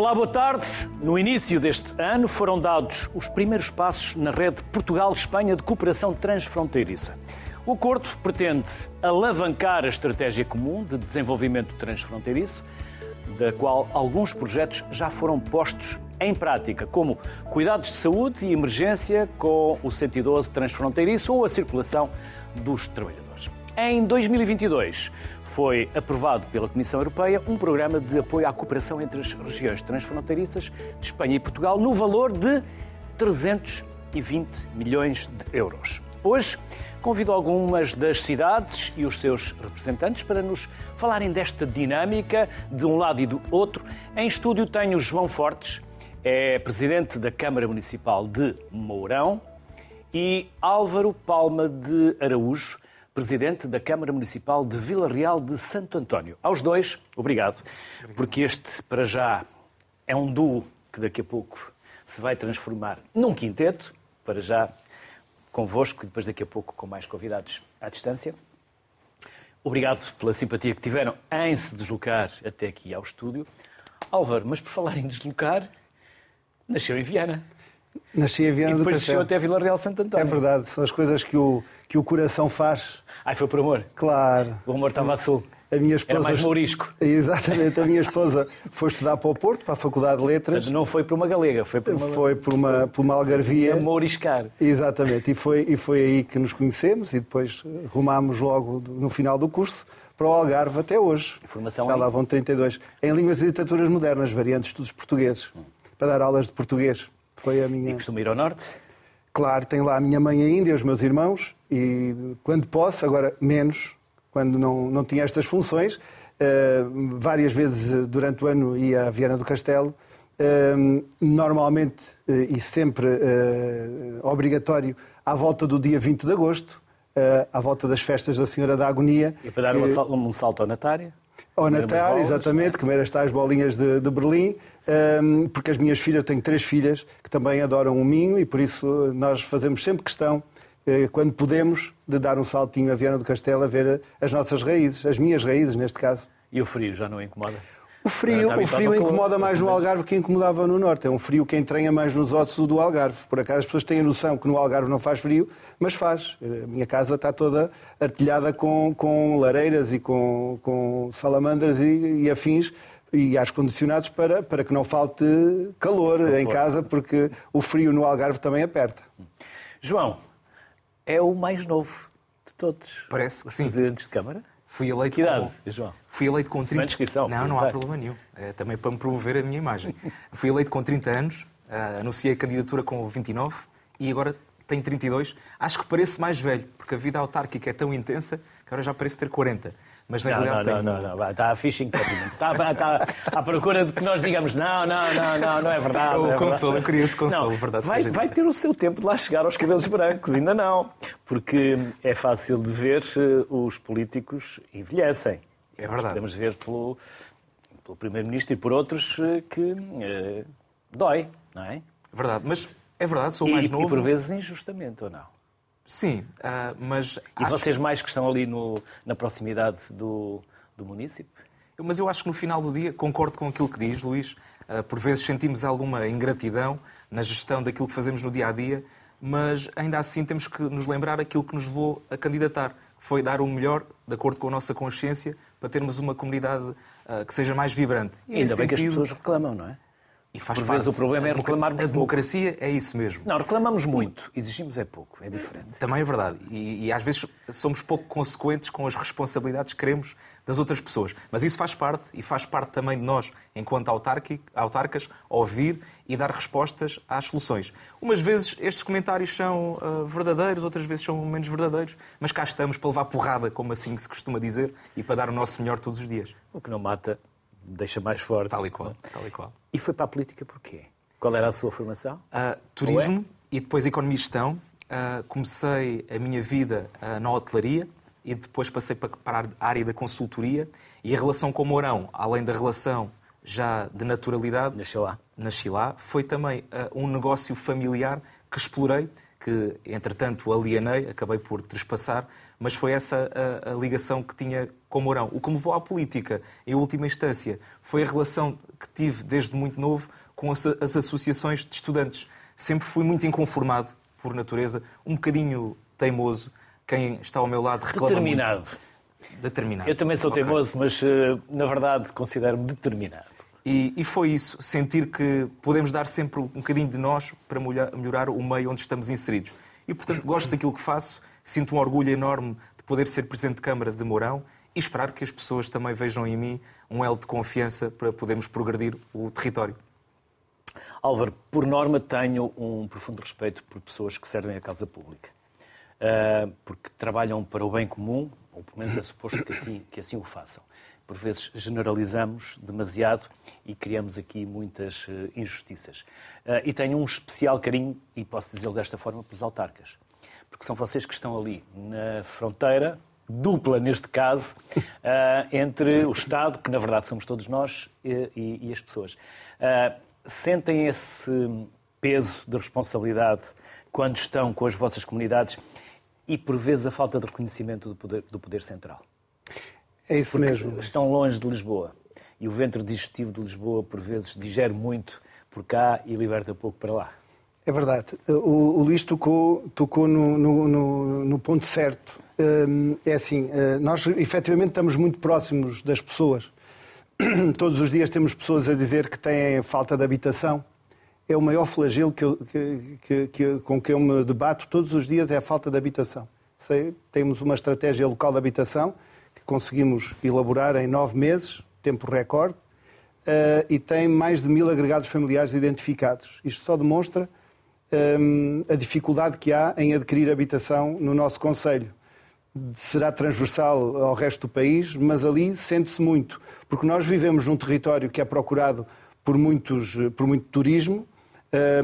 Olá, boa tarde. No início deste ano foram dados os primeiros passos na rede Portugal-Espanha de cooperação transfronteiriça. O acordo pretende alavancar a estratégia comum de desenvolvimento transfronteiriço, da qual alguns projetos já foram postos em prática, como cuidados de saúde e emergência com o 112 transfronteiriço ou a circulação dos trabalhadores. Em 2022, foi aprovado pela Comissão Europeia um programa de apoio à cooperação entre as regiões transfronteiriças de Espanha e Portugal no valor de 320 milhões de euros. Hoje, convido algumas das cidades e os seus representantes para nos falarem desta dinâmica de um lado e do outro. Em estúdio tenho João Fortes, é presidente da Câmara Municipal de Mourão, e Álvaro Palma de Araújo, presidente da Câmara Municipal de Vila Real de Santo António. Aos dois, obrigado, porque este, para já, é um duo que daqui a pouco se vai transformar num quinteto, para já convosco e depois daqui a pouco com mais convidados à distância. Obrigado pela simpatia que tiveram em se deslocar até aqui ao estúdio. Álvaro, mas por falar em deslocar, nasceu em Viana. Nasci em Viana e do depois Castelo. desceu até Vila Real Santo António. É verdade, são as coisas que o, que o coração faz. Ai, foi por amor. Claro. O amor estava a sul. A minha esposa... Era mais mourisco. Exatamente, a minha esposa foi estudar para o Porto, para a Faculdade de Letras. Mas não foi por uma galega, foi por uma, Foi por uma, por uma algarvia. mouriscar. Exatamente, e foi, e foi aí que nos conhecemos e depois rumámos logo no final do curso para o Algarve até hoje. Formação Já lá vão 32. Em Línguas e Literaturas Modernas, variantes de estudos portugueses, para dar aulas de português. Foi a minha... Costuma ir ao norte. Claro, tenho lá a minha mãe ainda e os meus irmãos, e quando posso, agora menos, quando não, não tinha estas funções, eh, várias vezes eh, durante o ano ia a Viana do Castelo, eh, normalmente eh, e sempre obrigatório à volta do dia 20 de agosto, à volta das festas da Senhora da Agonia. E para dar que- um salto ao Natária. ao bolas, exatamente, comer as tais bolinhas de, de Berlim, porque as minhas filhas, tenho três filhas que também adoram o Minho e por isso eh, nós fazemos sempre questão, eh, quando podemos, de dar um saltinho a Viana do Castelo a ver eh, as nossas raízes, as minhas raízes neste caso. E o frio já não incomoda? O frio, o frio incomoda mais no. Algarve que incomodava no Norte. É um frio que entranha mais nos ossos do Algarve. Por acaso as pessoas têm a noção que no Algarve não faz frio, mas faz. A minha casa está toda artilhada com, com lareiras e com, com salamandras e, e afins e ar-condicionados para, para que não falte calor em casa, porque o frio no Algarve também aperta. João, é o mais novo de todos. Parece que os sim. presidentes de Câmara. Fui eleito Que idade, com... João? Fui eleito com Se não é 30... descrição, Não, não há vai. problema nenhum. É também para me promover a minha imagem. Fui eleito com 30 anos, ah, anunciei a candidatura com 29 e agora tenho 32. Acho que pareço mais velho, porque a vida autárquica é tão intensa que agora já pareço ter 40. Mas na Não, não, realidade não, tenho... não, não, vai, está a fishing document. Está, está à procura de que nós digamos não, não, não, não, não é verdade. O não é consolo, eu queria esse consolo, Não, verdade vai, vai ter o seu tempo de lá chegar aos cabelos brancos, ainda não. Porque é fácil de ver eh, os políticos envelhecem. É verdade. Podemos ver pelo, pelo Primeiro-Ministro e por outros eh, que eh, dói, não é? Verdade, mas é verdade, sou E, mais e novo. por vezes injustamente, ou não? Sim, ah, mas E acho- vocês mais que estão ali no, na proximidade do, do município? Mas eu acho que no final do dia concordo com aquilo que diz, Luís. Ah, Por vezes sentimos alguma ingratidão na gestão daquilo que fazemos no dia a dia, mas ainda assim temos que nos lembrar aquilo que nos levou a candidatar. Foi dar o melhor, de acordo com a nossa consciência, para termos uma comunidade ah, que seja mais vibrante. E Ainda bem que as sentido- pessoas reclamam, não é? E faz por parte. vezes o problema é A reclamarmos A pouco. democracia é isso mesmo. Não, reclamamos muito, exigimos é pouco, é diferente. Também é verdade. E, e às vezes somos pouco consequentes com as responsabilidades que queremos das outras pessoas. Mas isso faz parte, e faz parte também de nós, enquanto autarcas, ouvir e dar respostas às soluções. Umas vezes estes comentários são ah, verdadeiros, outras vezes são menos verdadeiros, mas cá estamos para levar porrada, como assim se costuma dizer, e para dar o nosso melhor todos os dias. O que não mata deixa mais forte. Tal e qual. Tal e qual. E foi para a política porquê? Qual era a sua formação? Ah, turismo e depois economia e gestão. Ah, comecei a minha vida ah, na hotelaria e depois passei pa- para a área da consultoria e a relação com o Mourão, além da relação já de naturalidade, Nasceu lá. nasci lá, foi também um negócio familiar que explorei, que entretanto alienei, acabei por trespassar, mas foi essa a, a, ligação que tinha com Mourão. O que me levou à política, em última instância, foi a relação que tive desde muito novo com as, as associações de estudantes. Sempre fui muito inconformado, por natureza, um bocadinho teimoso. Quem está ao meu lado reclama Determinado. Muito. Determinado. Eu também sou okay. teimoso, mas eh, na verdade considero-me determinado. E, e, foi isso, sentir que podemos dar sempre um bocadinho de nós para melhorar o meio onde estamos inseridos. E, portanto, gosto daquilo que faço, sinto um orgulho enorme de poder ser Presidente de Câmara de Mourão e esperar que as pessoas também vejam em mim um elo de confiança para podermos progredir o território. Álvaro, por norma tenho um profundo respeito por pessoas que servem a causa pública, uh, porque trabalham para o bem comum, ou pelo menos é suposto que assim, que assim o façam por vezes generalizamos demasiado e criamos aqui muitas uh, injustiças. Uh, e tenho um especial carinho, e posso dizê-lo desta forma, pelos autarcas. Porque são vocês que estão ali na fronteira, dupla neste caso, uh, entre o Estado, que na verdade somos todos nós, e, as pessoas. sentem esse peso de responsabilidade quando estão com as vossas comunidades e, por vezes, a falta de reconhecimento do poder, do poder central? É isso mesmo. Estão longe de Lisboa. E o ventre digestivo de Lisboa, por vezes, digere muito por cá e liberta pouco para lá. É verdade. O, o Luís tocou, tocou no, no, no, no ponto certo. Hum, é assim, eh, nós efetivamente estamos muito próximos das pessoas. Todos os dias temos pessoas a dizer que têm falta de habitação. É o maior flagelo que eu, que, que, que, com que eu me debato todos os dias é a falta de habitação. Sei, temos uma estratégia local de habitação conseguimos elaborar em nove meses, tempo recorde, uh, e tem mais de mil agregados familiares identificados. Isto só demonstra um, a dificuldade que há em adquirir habitação no nosso Conselho. Será transversal ao resto do país, mas ali sente-se muito, porque nós vivemos num território que é procurado por, muitos, por muito turismo.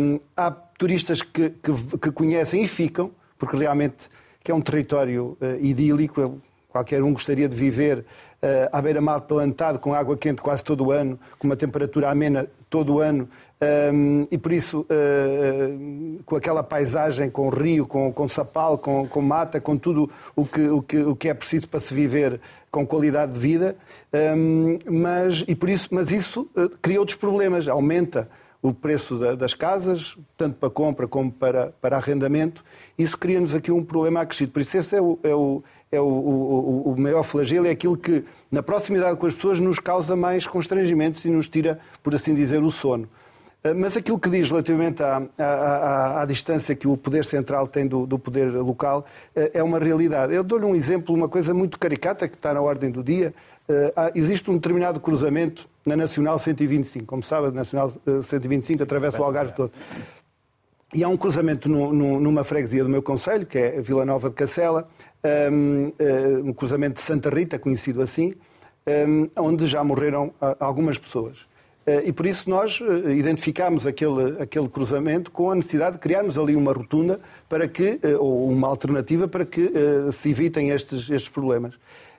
Um, há turistas que, que, que, conhecem e ficam, porque realmente é um território uh, idílico, Qualquer um gostaria de viver uh, à beira-mar plantado, com água quente quase todo o ano, com uma temperatura amena todo o ano, um, e por isso, uh, com aquela paisagem, com rio, com, com sapal, com, com mata, com tudo o que, o, que, o que é preciso para se viver com qualidade de vida, um, mas, e por isso, mas isso uh, cria outros problemas, aumenta o preço da, das casas, tanto para compra como para, para arrendamento. Isso cria-nos aqui um problema acrescido. Por isso, esse é o, é o é o, o, o, maior flagelo, é aquilo que, na proximidade com as pessoas, nos causa mais constrangimentos e nos tira, por assim dizer, o sono. Ah, mas aquilo que diz relativamente à, à, à, à distância que o poder central tem do, do, poder local ah, é uma realidade. Eu dou-lhe um exemplo, uma coisa muito caricata que está na ordem do dia. Ah, existe um determinado cruzamento na Nacional 125. Como sabe, a Nacional 125 atravessa o Algarve todo. E há um cruzamento no, no, numa freguesia do meu conselho, que é Vila Nova de Cacela, um, um cruzamento de Santa Rita, conhecido assim, um, onde já morreram algumas pessoas. Uh, e por isso nós uh, identificámos aquele, aquele cruzamento com a necessidade de criarmos ali uma rotunda para que, uh, ou uma alternativa para que se evitem estes, estes problemas.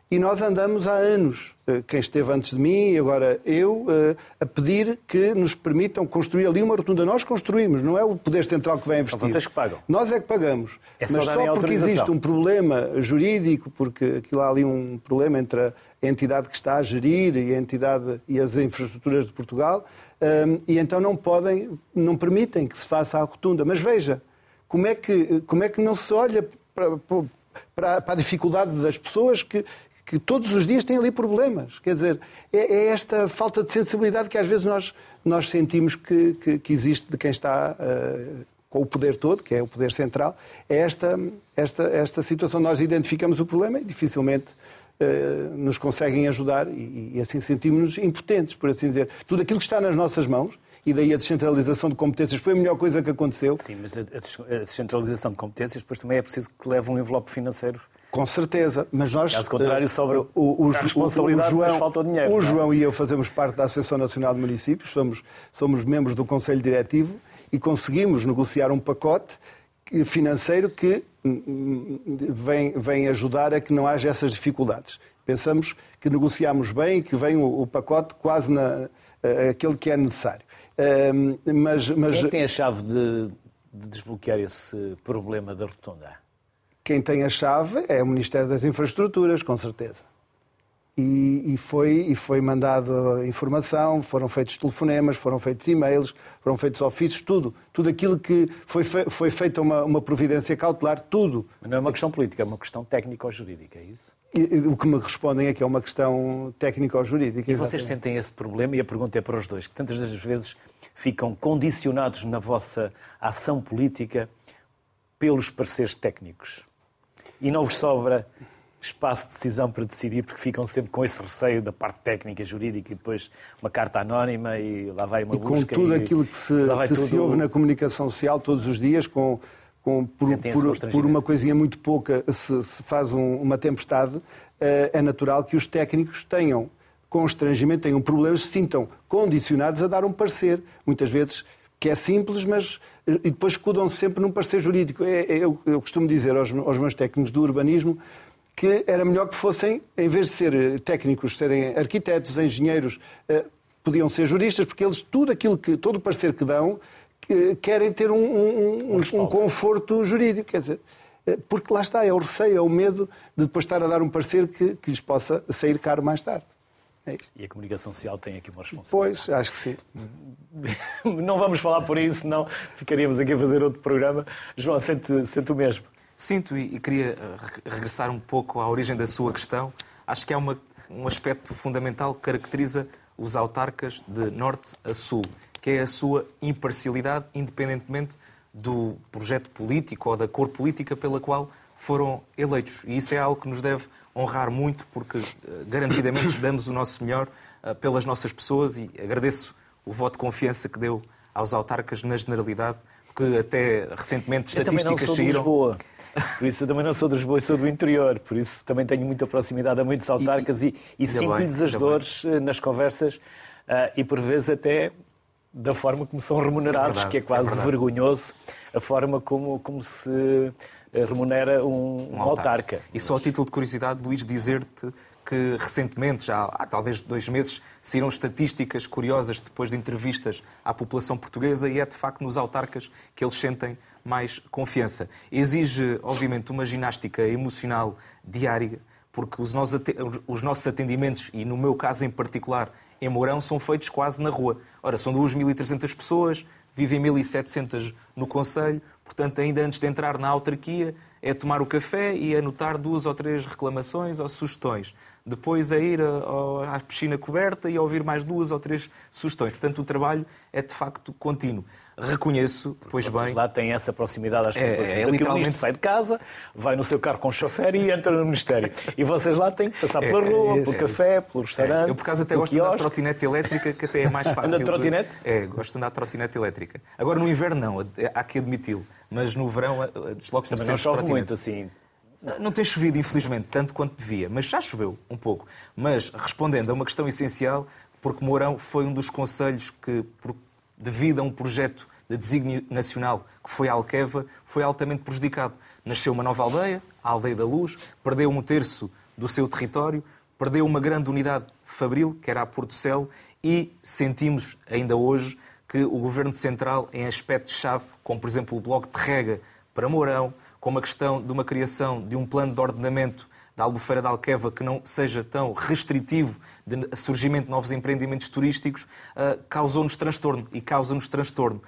E nós andamos há anos, eh, quem esteve antes de mim e agora eu, eh, a pedir que nos permitam construir ali uma rotunda. Nós construímos, não é o Poder Central que vai investir. São vocês que pagam. Nós é que pagamos. É só Mas só porque existe um problema jurídico, porque aquilo há ali um problema entre a entidade que está a gerir e a entidade e as infraestruturas de Portugal, ehm, e então não podem, não permitem que se faça a rotunda. Mas veja, como é que, como é que não se olha para, para, para a dificuldade das pessoas que, que todos os dias têm ali problemas. Quer dizer, é, é esta falta de sensibilidade que às vezes nós, nós sentimos que, que, que existe de quem está uh, com o poder todo, que é o poder central. É esta, esta, esta situação. Nós identificamos o problema e dificilmente uh, nos conseguem ajudar e, e assim sentimos-nos impotentes, por assim dizer. Tudo aquilo que está nas nossas mãos e daí a descentralização de competências foi a melhor coisa que aconteceu. Sim, mas a descentralização de competências depois também é preciso que leve um envelope financeiro com certeza, mas nós. Caso contrário, sobre o, o, a responsabilidade, o, o João, falta o dinheiro. O é? João e eu fazemos parte da Associação Nacional de Municípios, somos, somos membros do Conselho Diretivo e conseguimos negociar um pacote financeiro que hum, hum, vem, vem ajudar a que não haja essas dificuldades. Pensamos que negociamos bem e que vem o, o pacote quase na, aquele que é necessário. mas, mas... Quem é tem a chave de, de desbloquear esse problema da rotunda? Quem tem a chave é o Ministério das Infraestruturas, com certeza. E, e, foi, e foi mandado informação, foram feitos telefonemas, foram feitos e-mails, foram feitos ofícios, tudo. Tudo aquilo que foi, fe, foi feita uma, uma providência cautelar, tudo. Mas não é uma questão política, é uma questão técnico-jurídica, é isso? E, o que me respondem é que é uma questão técnico-jurídica. E vocês sentem esse problema, e a pergunta é para os dois, que tantas das vezes ficam condicionados na vossa ação política pelos pareceres técnicos. E não vos sobra espaço de decisão para decidir, porque ficam sempre com esse receio da parte técnica, jurídica, e depois uma carta anónima e lá vai uma e busca. com tudo e, aquilo que, se, que tudo... se ouve na comunicação social todos os dias, com, com por, por, por, uma coisinha muito pouca se, se faz um, uma tempestade, eh, é natural que os técnicos tenham constrangimento, tenham problemas, se sintam condicionados a dar um parecer. Muitas vezes que é simples, mas e depois escudam-se sempre num parecer jurídico. É, é, eu, eu, costumo dizer aos, aos meus técnicos do urbanismo que era melhor que fossem, em vez de ser técnicos, serem arquitetos, engenheiros, eh, podiam ser juristas, porque eles, tudo aquilo que, todo o parecer que dão, que querem ter um, um, um, um conforto jurídico. Quer dizer, eh, porque lá está, é o receio, é o medo de depois estar a dar um parecer que, que lhes possa sair caro mais tarde. É e a comunicação social tem aqui uma responsabilidade. Pois, acho que sim. Não vamos falar por isso, senão ficaríamos aqui a fazer outro programa. João, sente, sente o mesmo. Sinto e, queria eh, regressar um pouco à origem da sua questão. Acho que há uma, um aspecto fundamental que caracteriza os autarcas de norte a sul, que é a sua imparcialidade, independentemente do projeto político ou da cor política pela qual foram eleitos. E isso é algo que nos deve honrar muito, porque eh, garantidamente damos o nosso melhor eh, pelas nossas pessoas e agradeço o voto de confiança que deu aos autarcas na generalidade, que até recentemente estatísticas saíram. Lisboa. Por isso eu também não sou de Lisboa, sou do interior, por isso também tenho muita proximidade a muitos autarcas e, e, e sinto-lhes as dores bem. Eh, nas conversas uh, e por vezes até da forma como são remunerados, é verdade, que é quase é vergonhoso a forma como, como se remunera um, um autarca. autarca. E só a título de curiosidade, Luís, dizer-te que recentemente, já há talvez dois meses, saíram estatísticas curiosas depois de entrevistas à população portuguesa e é de facto nos autarcas que eles sentem mais confiança. Exige, obviamente, uma ginástica emocional diária, porque os nossos atendimentos, e no meu caso em particular, em Mourão, são feitos quase na rua. Ora, são 2.300 pessoas, vivem 1.700 no Conselho, portanto, ainda antes de entrar na autarquia, é tomar o café e anotar duas ou três reclamações ou sugestões. Depois é ir à piscina coberta e ouvir mais duas ou três sugestões. Portanto, o trabalho é de facto contínuo. Reconheço, Porque pois vocês bem. lá tem essa proximidade às é, populações. É, é, literalmente... o ministro sai de casa, vai no seu carro com chofer e entra no Ministério. E vocês lá têm que passar pela é, rua, é, pelo café, pelo restaurante. Eu, por acaso, até gosto de andar trotinete elétrica, que até é mais fácil. Anda trotinete? De... É, gosto de andar trotinete elétrica. Agora, no inverno, não, há que admiti-lo. Mas no verão, desloco-me sempre não chove muito assim. Não tem chovido, infelizmente, tanto quanto devia, mas já choveu um pouco. Mas, respondendo a uma questão essencial, porque Mourão foi um dos conselhos que, devido a um projeto de desígnio nacional que foi a Alqueva, foi altamente prejudicado. Nasceu uma nova aldeia, a Aldeia da Luz, perdeu um terço do seu território, perdeu uma grande unidade fabril, que era a Porto Céu, e sentimos ainda hoje que o Governo Central, em aspectos-chave, como por exemplo o Bloco de Rega para Mourão, como a questão de uma criação de um plano de ordenamento da Albufeira de Alqueva que não seja tão restritivo de surgimento de novos empreendimentos turísticos, uh, causou-nos transtorno e causa-nos transtorno.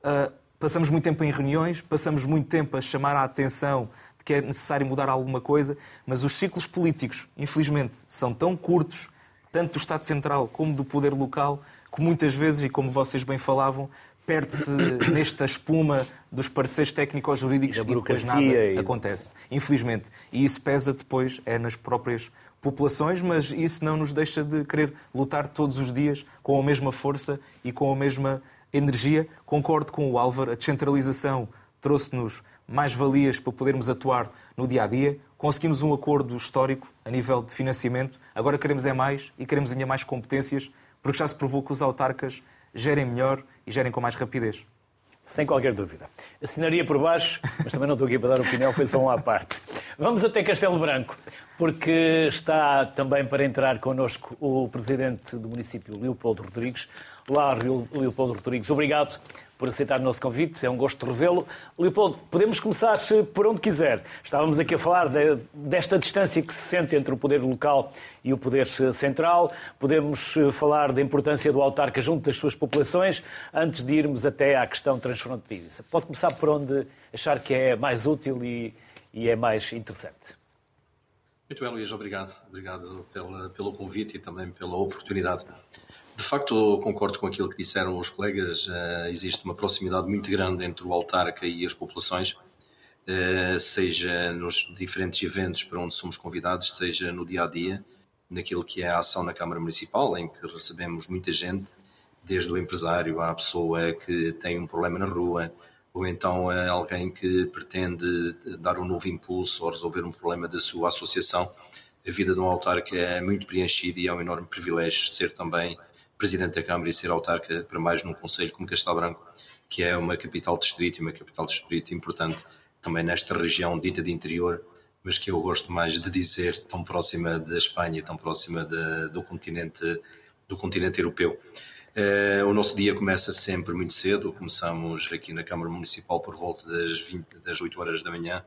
Uh, passamos muito tempo em reuniões, passamos muito tempo a chamar a atenção de que é necessário mudar alguma coisa, mas os ciclos políticos, infelizmente, são tão curtos, tanto do Estado Central como do poder local, que muitas vezes, e como vocês bem falavam, perde-se nesta espuma dos pareceres técnico-jurídicos e, e depois nada e... acontece. Infelizmente. E isso pesa depois é nas próprias populações, mas isso não nos deixa de querer lutar todos os dias com a mesma força e com a mesma energia. Concordo com o Álvaro, a descentralização trouxe-nos mais valias para podermos atuar no dia a dia. Conseguimos um acordo histórico a nível de financiamento. Agora queremos é mais e queremos ainda mais competências, porque já se provou que os autarcas gerem melhor e gerem com mais rapidez. Sem qualquer dúvida. Assinaria por baixo, mas também não estou aqui para dar opinião, foi só um à parte. Vamos até Castelo Branco, porque está também para entrar connosco o presidente do município, Leopoldo Rodrigues. Olá, Leopoldo Rodrigues. Obrigado por aceitar o nosso convite. É um gosto revê-lo. Leopoldo, podemos começar por onde quiser. Estávamos aqui a falar de, desta distância que se sente entre o poder local e o poder central. Podemos eh, falar da importância do autarca junto das suas populações, antes de irmos até à questão transfronteiriça. Pode começar por onde achar que é mais útil e, e é mais interessante. Muito bem, Luís, obrigado. Obrigado pela, pelo convite e também pela oportunidade. De facto, concordo com aquilo que disseram os colegas. Uh, existe uma proximidade muito grande entre o autarca e as populações, uh, seja nos diferentes eventos para onde somos convidados, seja no dia a dia, naquilo que é a ação na Câmara Municipal, em que recebemos muita gente, desde o empresário à pessoa que tem um problema na rua, ou então a alguém que pretende dar um novo impulso ou resolver um problema da sua associação. A vida de um autarca é muito preenchida e é um enorme privilégio ser também presidente da Câmara e ser autarca para mais num conselho como Castelo Branco, que é uma capital distrito e uma capital distrito importante também nesta região dita de interior, mas que eu gosto mais de dizer tão próxima da Espanha, tão próxima de, do continente do continente europeu. Uh, o nosso dia começa sempre muito cedo, começamos aqui na Câmara Municipal por volta das, 20, das 8 horas da manhã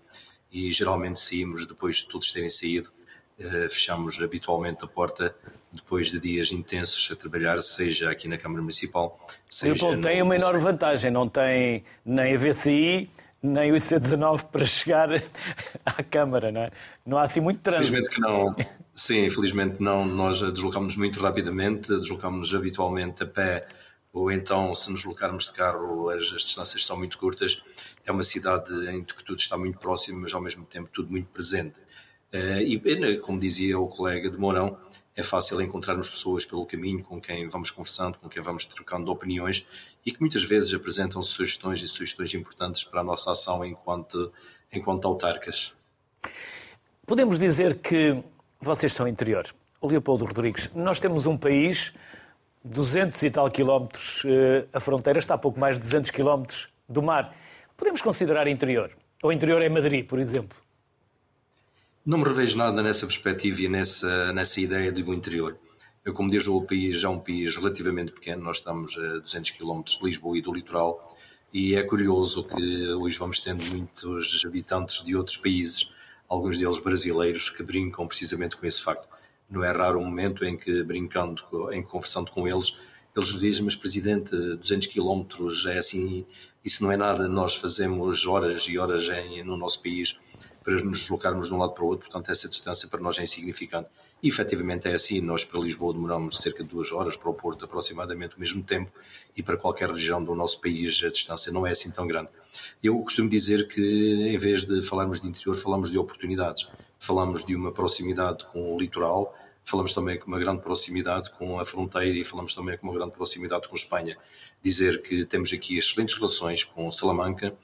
e geralmente saímos depois de todos terem saído, uh, fechamos habitualmente a porta depois de dias intensos a trabalhar, seja aqui na Câmara Municipal, seja. Leopoldo, tem uma enorme vantagem, não tem nem a VCI, nem o IC19 para chegar à Câmara, não é? Não há assim muito trânsito. Felizmente que não. Sim, infelizmente não. Nós deslocamos muito rapidamente, deslocamos habitualmente a pé, ou então, se nos deslocarmos de carro, as, as distâncias são muito curtas. É uma cidade em que tudo está muito próximo, mas ao mesmo tempo tudo muito presente. Uh, e, como dizia o colega de Mourão, é fácil encontrarmos pessoas pelo caminho com quem vamos conversando, com quem vamos trocando opiniões e que muitas vezes apresentam sugestões e sugestões importantes para a nossa ação enquanto, enquanto autarcas. Podemos dizer que vocês são interior. Leopoldo Rodrigues, nós temos um país, 200 e tal quilómetros, eh, a fronteira está a pouco mais de 200 quilómetros do mar. Podemos considerar interior? Ou interior é Madrid, por exemplo? Não me revejo nada nessa perspectiva e nessa, nessa ideia do interior. Como desde o país é um país relativamente pequeno, nós estamos a 200 km de Lisboa e do litoral, e é curioso que hoje vamos tendo muitos habitantes de outros países, alguns deles brasileiros, que brincam precisamente com esse facto. Não é raro um momento em que, brincando, em conversando com eles, eles dizem, mas presidente, 200 km é assim, isso não é nada, nós fazemos horas e horas em, no nosso país para nos deslocarmos de um lado para o outro, portanto essa distância para nós é insignificante. E efetivamente é assim, nós para Lisboa demoramos cerca de duas horas, para o Porto aproximadamente o mesmo tempo, e para qualquer região do nosso país a distância não é assim tão grande. Eu costumo dizer que em vez de falarmos de interior, falamos de oportunidades. Falamos de uma proximidade com o litoral, falamos também com uma grande proximidade com a fronteira e falamos também com uma grande proximidade com Espanha. Dizer que temos aqui excelentes relações com Salamanca,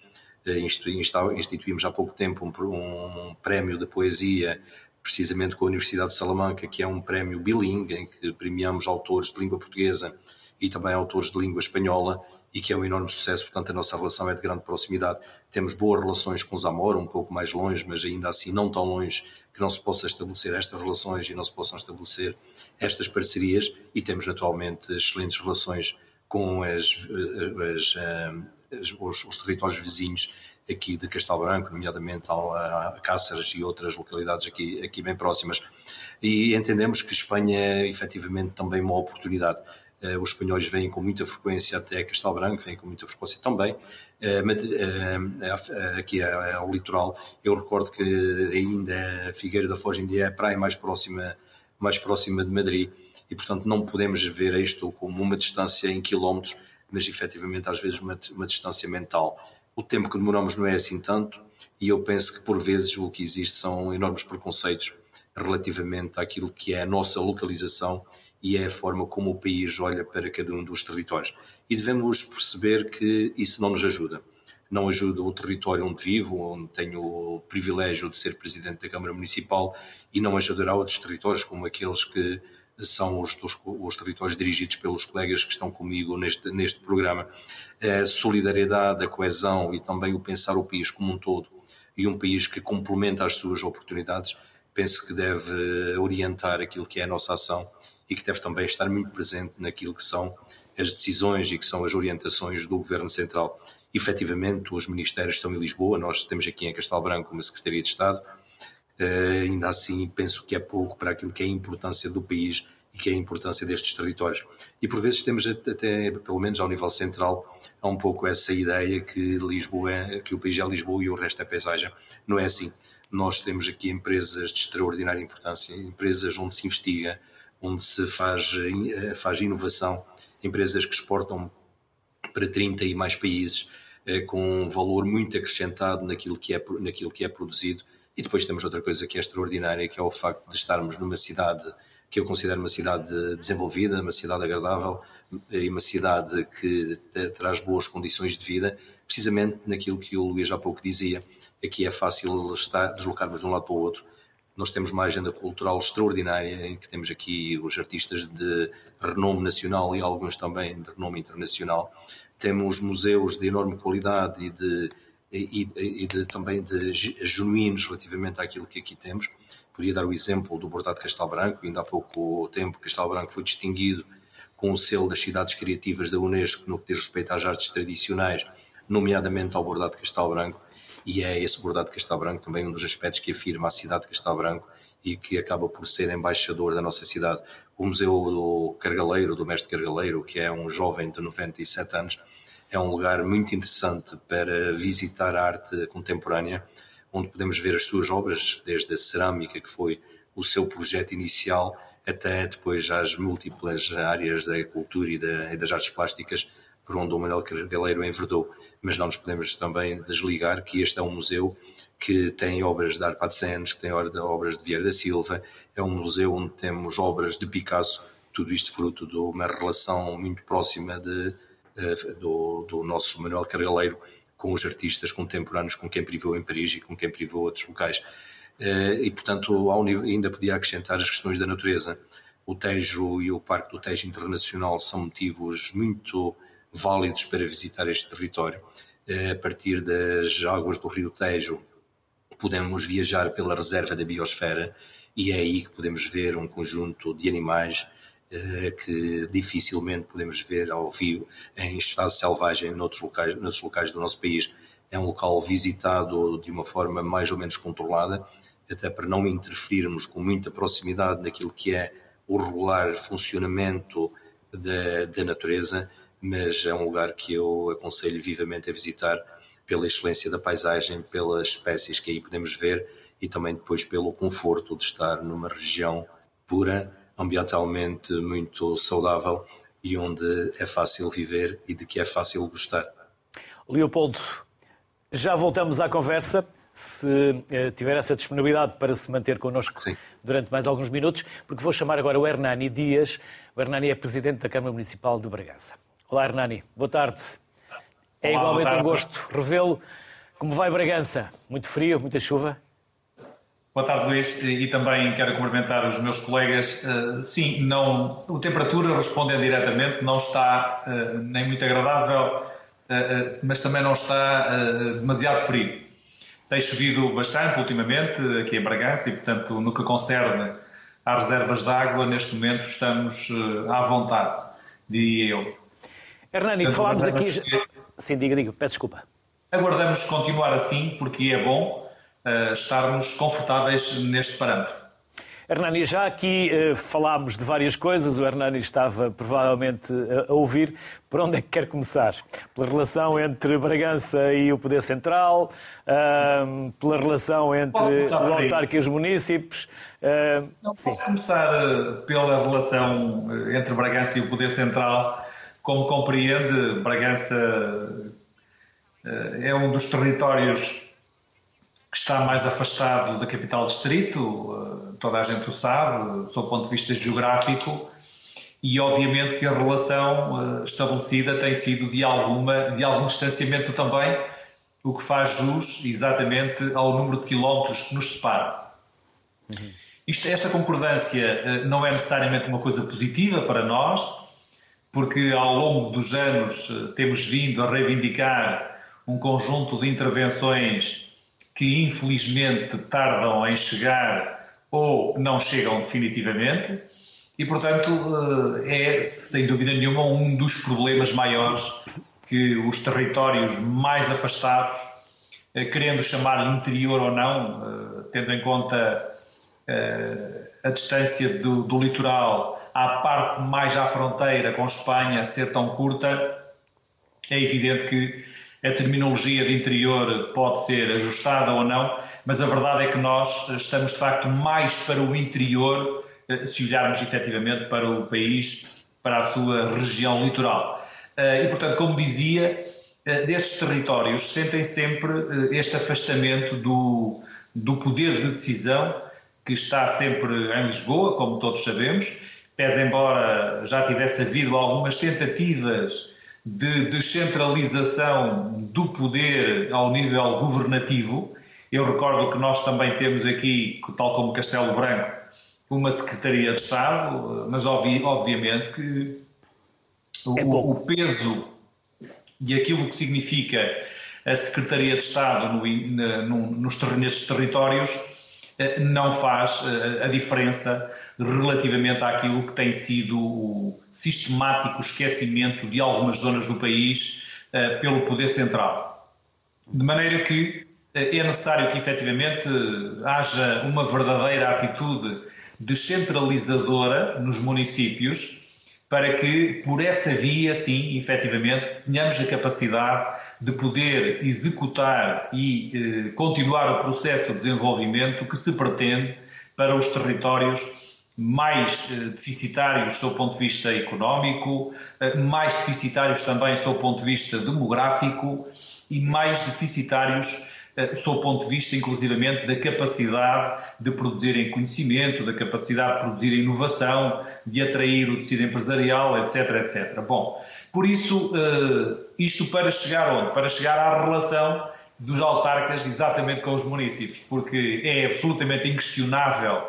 eh, instituímos há pouco tempo um, prémio de poesia precisamente com a Universidade de Salamanca, que é um prémio bilingue, em que premiamos autores de língua portuguesa e também autores de língua espanhola, e que é um enorme sucesso, portanto a nossa relação é de grande proximidade. Temos boas relações com Zamora, um pouco mais longe, mas ainda assim não tão longe que não se possa estabelecer estas relações e não se possam estabelecer estas parcerias, e temos naturalmente excelentes relações com as, eh, as, eh, as os, os, territórios vizinhos aqui de Castelo Branco, nomeadamente a, Cáceres e outras localidades aqui, aqui bem próximas. E entendemos que Espanha é efetivamente também uma oportunidade. Eh, os espanhóis vêm com muita frequência até Castelo Branco, vêm com muita frequência também aqui ao litoral. Eu recordo que ainda Figueira da Foz ainda é a praia mais próxima, mais próxima de Madrid e, portanto, não podemos ver isto como uma distância em quilómetros, mas efetivamente às vezes uma, uma distância mental. O tempo que demoramos não é assim tanto e eu penso que por vezes o que existe são enormes preconceitos relativamente àquilo que é a nossa localização e é a forma como o país olha para cada um dos territórios. E devemos perceber que isso não nos ajuda. Não ajuda o território onde vivo, onde tenho o privilégio de ser presidente da Câmara Municipal, e não ajudará outros territórios, como aqueles que são os, os, os, territórios dirigidos pelos colegas que estão comigo neste, neste programa. A solidariedade, a coesão e também o pensar o país como um todo e um país que complementa as suas oportunidades, penso que deve orientar aquilo que é a nossa ação e que deve também estar muito presente naquilo que são as decisões e que são as orientações do Governo Central. Efetivamente, os ministérios estão em Lisboa, nós temos aqui em Castelo Branco uma Secretaria de Estado, uh, ainda assim penso que é pouco para aquilo que é a importância do país e que é a importância destes territórios. E por vezes temos até, pelo menos ao nível central, um pouco essa ideia que Lisboa, é, que o país é Lisboa e o resto é paisagem. Não é assim. Nós temos aqui empresas de extraordinária importância, empresas onde se investiga, onde se faz, eh, faz inovação, empresas que exportam para 30 e mais países, eh, com um valor muito acrescentado naquilo que, é, naquilo que é produzido. E depois temos outra coisa que é extraordinária, que é o facto de estarmos numa cidade que eu considero uma cidade desenvolvida, uma cidade agradável e uma cidade que traz boas condições de vida, precisamente naquilo que o Luís há pouco dizia. Aqui é fácil estar, deslocarmos de um lado para o outro. Nós temos uma agenda cultural extraordinária, em que temos aqui os artistas de renome nacional e alguns também de renome internacional. Temos museus de enorme qualidade e de e, e de, também de genuínos relativamente àquilo que aqui temos. Podia dar o exemplo do bordado de Castelo Branco, ainda há pouco tempo Castelo Branco foi distinguido com o selo das cidades criativas da Unesco no que diz respeito às artes tradicionais, nomeadamente ao bordado de Castelo Branco, e é esse bordado de Castelo Branco também um dos aspectos que afirma a cidade de Castelo Branco e que acaba por ser embaixador da nossa cidade. O Museu do Cargaleiro, do Mestre Cargaleiro, que é um jovem de 97 anos, é um lugar muito interessante para visitar a arte contemporânea, onde podemos ver as suas obras, desde a cerâmica, que foi o seu projeto inicial, até depois as múltiplas áreas da cultura e, da, e das artes plásticas por onde o Manuel Cargaleiro enverdou. Mas não nos podemos também desligar que este é um museu que tem obras de Arpad-Sens, que tem obras de Vieira da Silva, é um museu onde temos obras de Picasso, tudo isto fruto de uma relação muito próxima de do, do nosso Manuel Cargaleiro com os artistas contemporâneos com quem privou em Paris e com quem privou outros locais. Eh, e, portanto, ainda podia acrescentar as questões da natureza. O Tejo e o Parque do Tejo Internacional são motivos muito válidos para visitar este território. Eh, a partir das águas do Rio Tejo, podemos viajar pela reserva da biosfera e é aí que podemos ver um conjunto de animais eh, que dificilmente podemos ver ao vivo em estado selvagem noutros locais, noutros locais do nosso país. É um local visitado de uma forma mais ou menos controlada, até para não interferirmos com muita proximidade naquilo que é o regular funcionamento da, da natureza, mas é um lugar que eu aconselho vivamente a visitar pela excelência da paisagem, pelas espécies que aí podemos ver e também depois pelo conforto de estar numa região pura ambientalmente muito saudável e onde é fácil viver e de que é fácil gostar. Leopoldo, já voltamos à conversa. Se eh, tiver essa disponibilidade para se manter connosco Sim. durante mais alguns minutos, porque vou chamar agora o Hernani Dias. O Hernani é presidente da Câmara Municipal de Bragança. Olá, Hernani. Boa tarde. É Olá, igualmente um gosto revê-lo. Como vai Bragança? Muito frio, muita chuva? Boa tarde, Luís, e também quero cumprimentar os meus colegas. Uh, sim, não, a temperatura, respondendo diretamente, não está uh, nem muito agradável, uh, mas também não está demasiado frio. Tem chovido bastante ultimamente aqui em Bragança e, portanto, no que concerne às reservas de água, neste momento estamos à vontade, diria eu. Hernani, falámos aqui. Sim, diga, diga, peço desculpa. Aguardamos continuar assim, porque é bom uh, estarmos confortáveis neste parâmetro. Hernani, já aqui uh, falámos de várias coisas, o Hernani estava provavelmente uh, a ouvir. Por onde é que quer começar? Pela relação entre Bragança e o Poder Central, uh, pela relação entre o autarca e os municípios. Não sim. posso começar pela relação entre Bragança e o Poder Central. Como compreende, Bragança é um dos territórios que está mais afastado da capital distrito, eh, toda a gente o sabe, do seu ponto de vista geográfico, e obviamente que a relação eh, estabelecida tem sido de, alguma, de algum distanciamento também, o que faz jus exatamente ao número de quilómetros que nos separa. Uhum. Isto, esta concordância eh, não é necessariamente uma coisa positiva para nós, porque ao longo dos anos temos vindo a reivindicar um conjunto de intervenções que infelizmente tardam em chegar ou não chegam definitivamente. e, portanto, é, sem dúvida nenhuma, um dos problemas maiores que os territórios mais afastados, querendo chamar interior ou não, tendo em conta a distância do, do litoral à parte mais à fronteira com Espanha ser tão curta, é evidente que a terminologia de interior pode ser ajustada ou não, mas a verdade é que nós estamos de facto mais para o interior eh, se olharmos efetivamente para o país, para a sua região litoral. Eh, e portanto, como dizia, eh, destes territórios sentem sempre este afastamento do, do poder de decisão que está sempre em Lisboa, como todos sabemos, pese embora já tivesse havido algumas tentativas de descentralização do poder ao nível governativo. Eu recordo que nós também temos aqui, tal como Castelo Branco, uma Secretaria de Estado, mas obviamente que o, é o peso e aquilo que significa a Secretaria de Estado no, no, nos, nestes territórios eh, não faz eh, a diferença relativamente àquilo que tem sido o sistemático esquecimento de algumas zonas do país eh, pelo poder central. De maneira que é necessário que efetivamente haja uma verdadeira atitude descentralizadora nos municípios para que, por essa via, sim, efetivamente, tenhamos a capacidade de poder executar e eh, continuar o processo de desenvolvimento que se pretende para os territórios mais eh, deficitários do ponto de vista económico, eh, mais deficitários também do ponto de vista demográfico e mais deficitários eh, sob o ponto de vista, inclusivamente, da capacidade de produzirem conhecimento, da capacidade de produzir inovação, de atrair o tecido empresarial, etc, etc. Bom, por isso, isto para chegar onde? Para chegar à relação dos autarcas exatamente com os municípios, porque é absolutamente inquestionável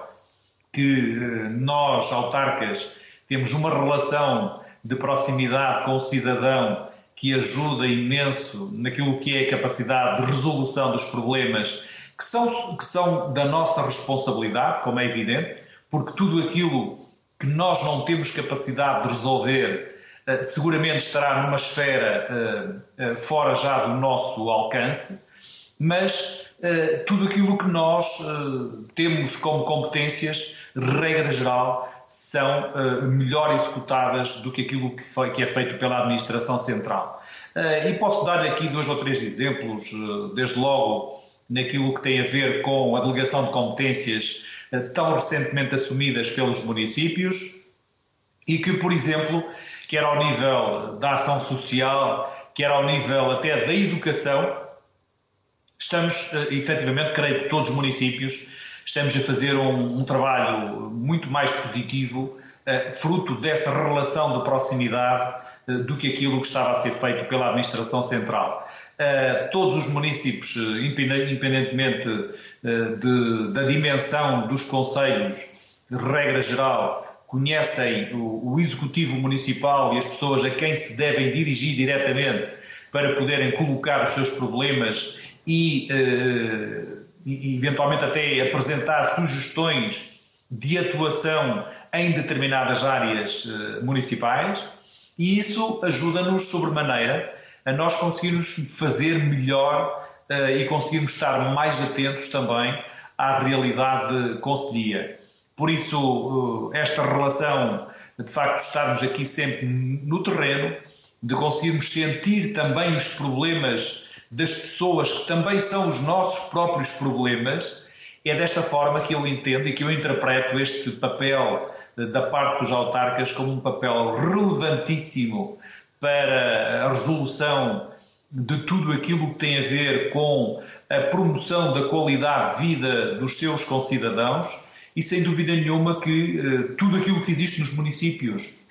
que eh, nós, autarcas, temos uma relação de proximidade com o cidadão que ajuda imenso naquilo que é a capacidade de resolução dos problemas que são, que são da nossa responsabilidade, como é evidente, porque tudo aquilo que nós não temos capacidade de resolver eh, seguramente estará numa esfera eh, fora já do nosso alcance, mas tudo aquilo que nós temos como competências, regra geral, são uh, melhor executadas do que aquilo que, foi, que é feito pela administração central. E posso dar aqui dois ou três exemplos, desde logo naquilo que tem a ver com a delegação de competências tão recentemente assumidas pelos municípios e que, por exemplo, quer ao nível da ação social, quer ao nível até da educação, estamos, efetivamente, creio que todos os municípios estamos a fazer um, um trabalho muito mais positivo, uh, fruto dessa relação de proximidade uh, do que aquilo que estava a ser feito pela Administração Central. Todos os municípios, independentemente de, da dimensão dos conselhos, de regra geral, conhecem o, o, Executivo Municipal e as pessoas a quem se devem dirigir diretamente para poderem colocar os seus problemas e e eventualmente até apresentar sugestões de atuação em determinadas áreas eh, municipais, e isso ajuda-nos sobremaneira a nós conseguirmos fazer melhor uh, e conseguirmos estar mais atentos também à realidade conselhia. Por isso, esta relação, de facto, estarmos aqui sempre no terreno, de conseguirmos sentir também os problemas das pessoas que também são os nossos próprios problemas, é desta forma que eu entendo e que eu interpreto este papel eh, da parte dos autarcas como um papel relevantíssimo para a resolução de tudo aquilo que tem a ver com a promoção da qualidade de vida dos seus concidadãos e sem dúvida nenhuma que uh, tudo aquilo que existe nos municípios,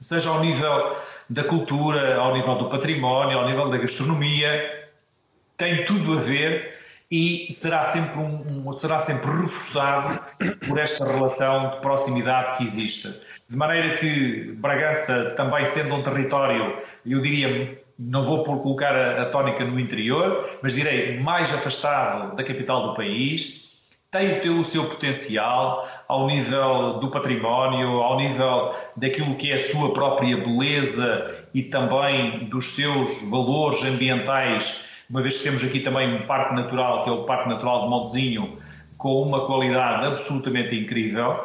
seja ao nível da cultura, ao nível do património, ao nível da gastronomia, tem tudo a ver e será sempre, um, um, será sempre reforçado por esta relação de proximidade que existe. De maneira que Bragança, também sendo um território, eu diria, não vou colocar a, a tónica no interior, mas direi mais afastado da capital do país, tem o seu potencial ao nível do património, ao nível daquilo que é a sua própria beleza e também dos seus valores ambientais, uma vez que temos aqui também um parque natural, que é o Parque Natural de Montezinho, com uma qualidade absolutamente incrível.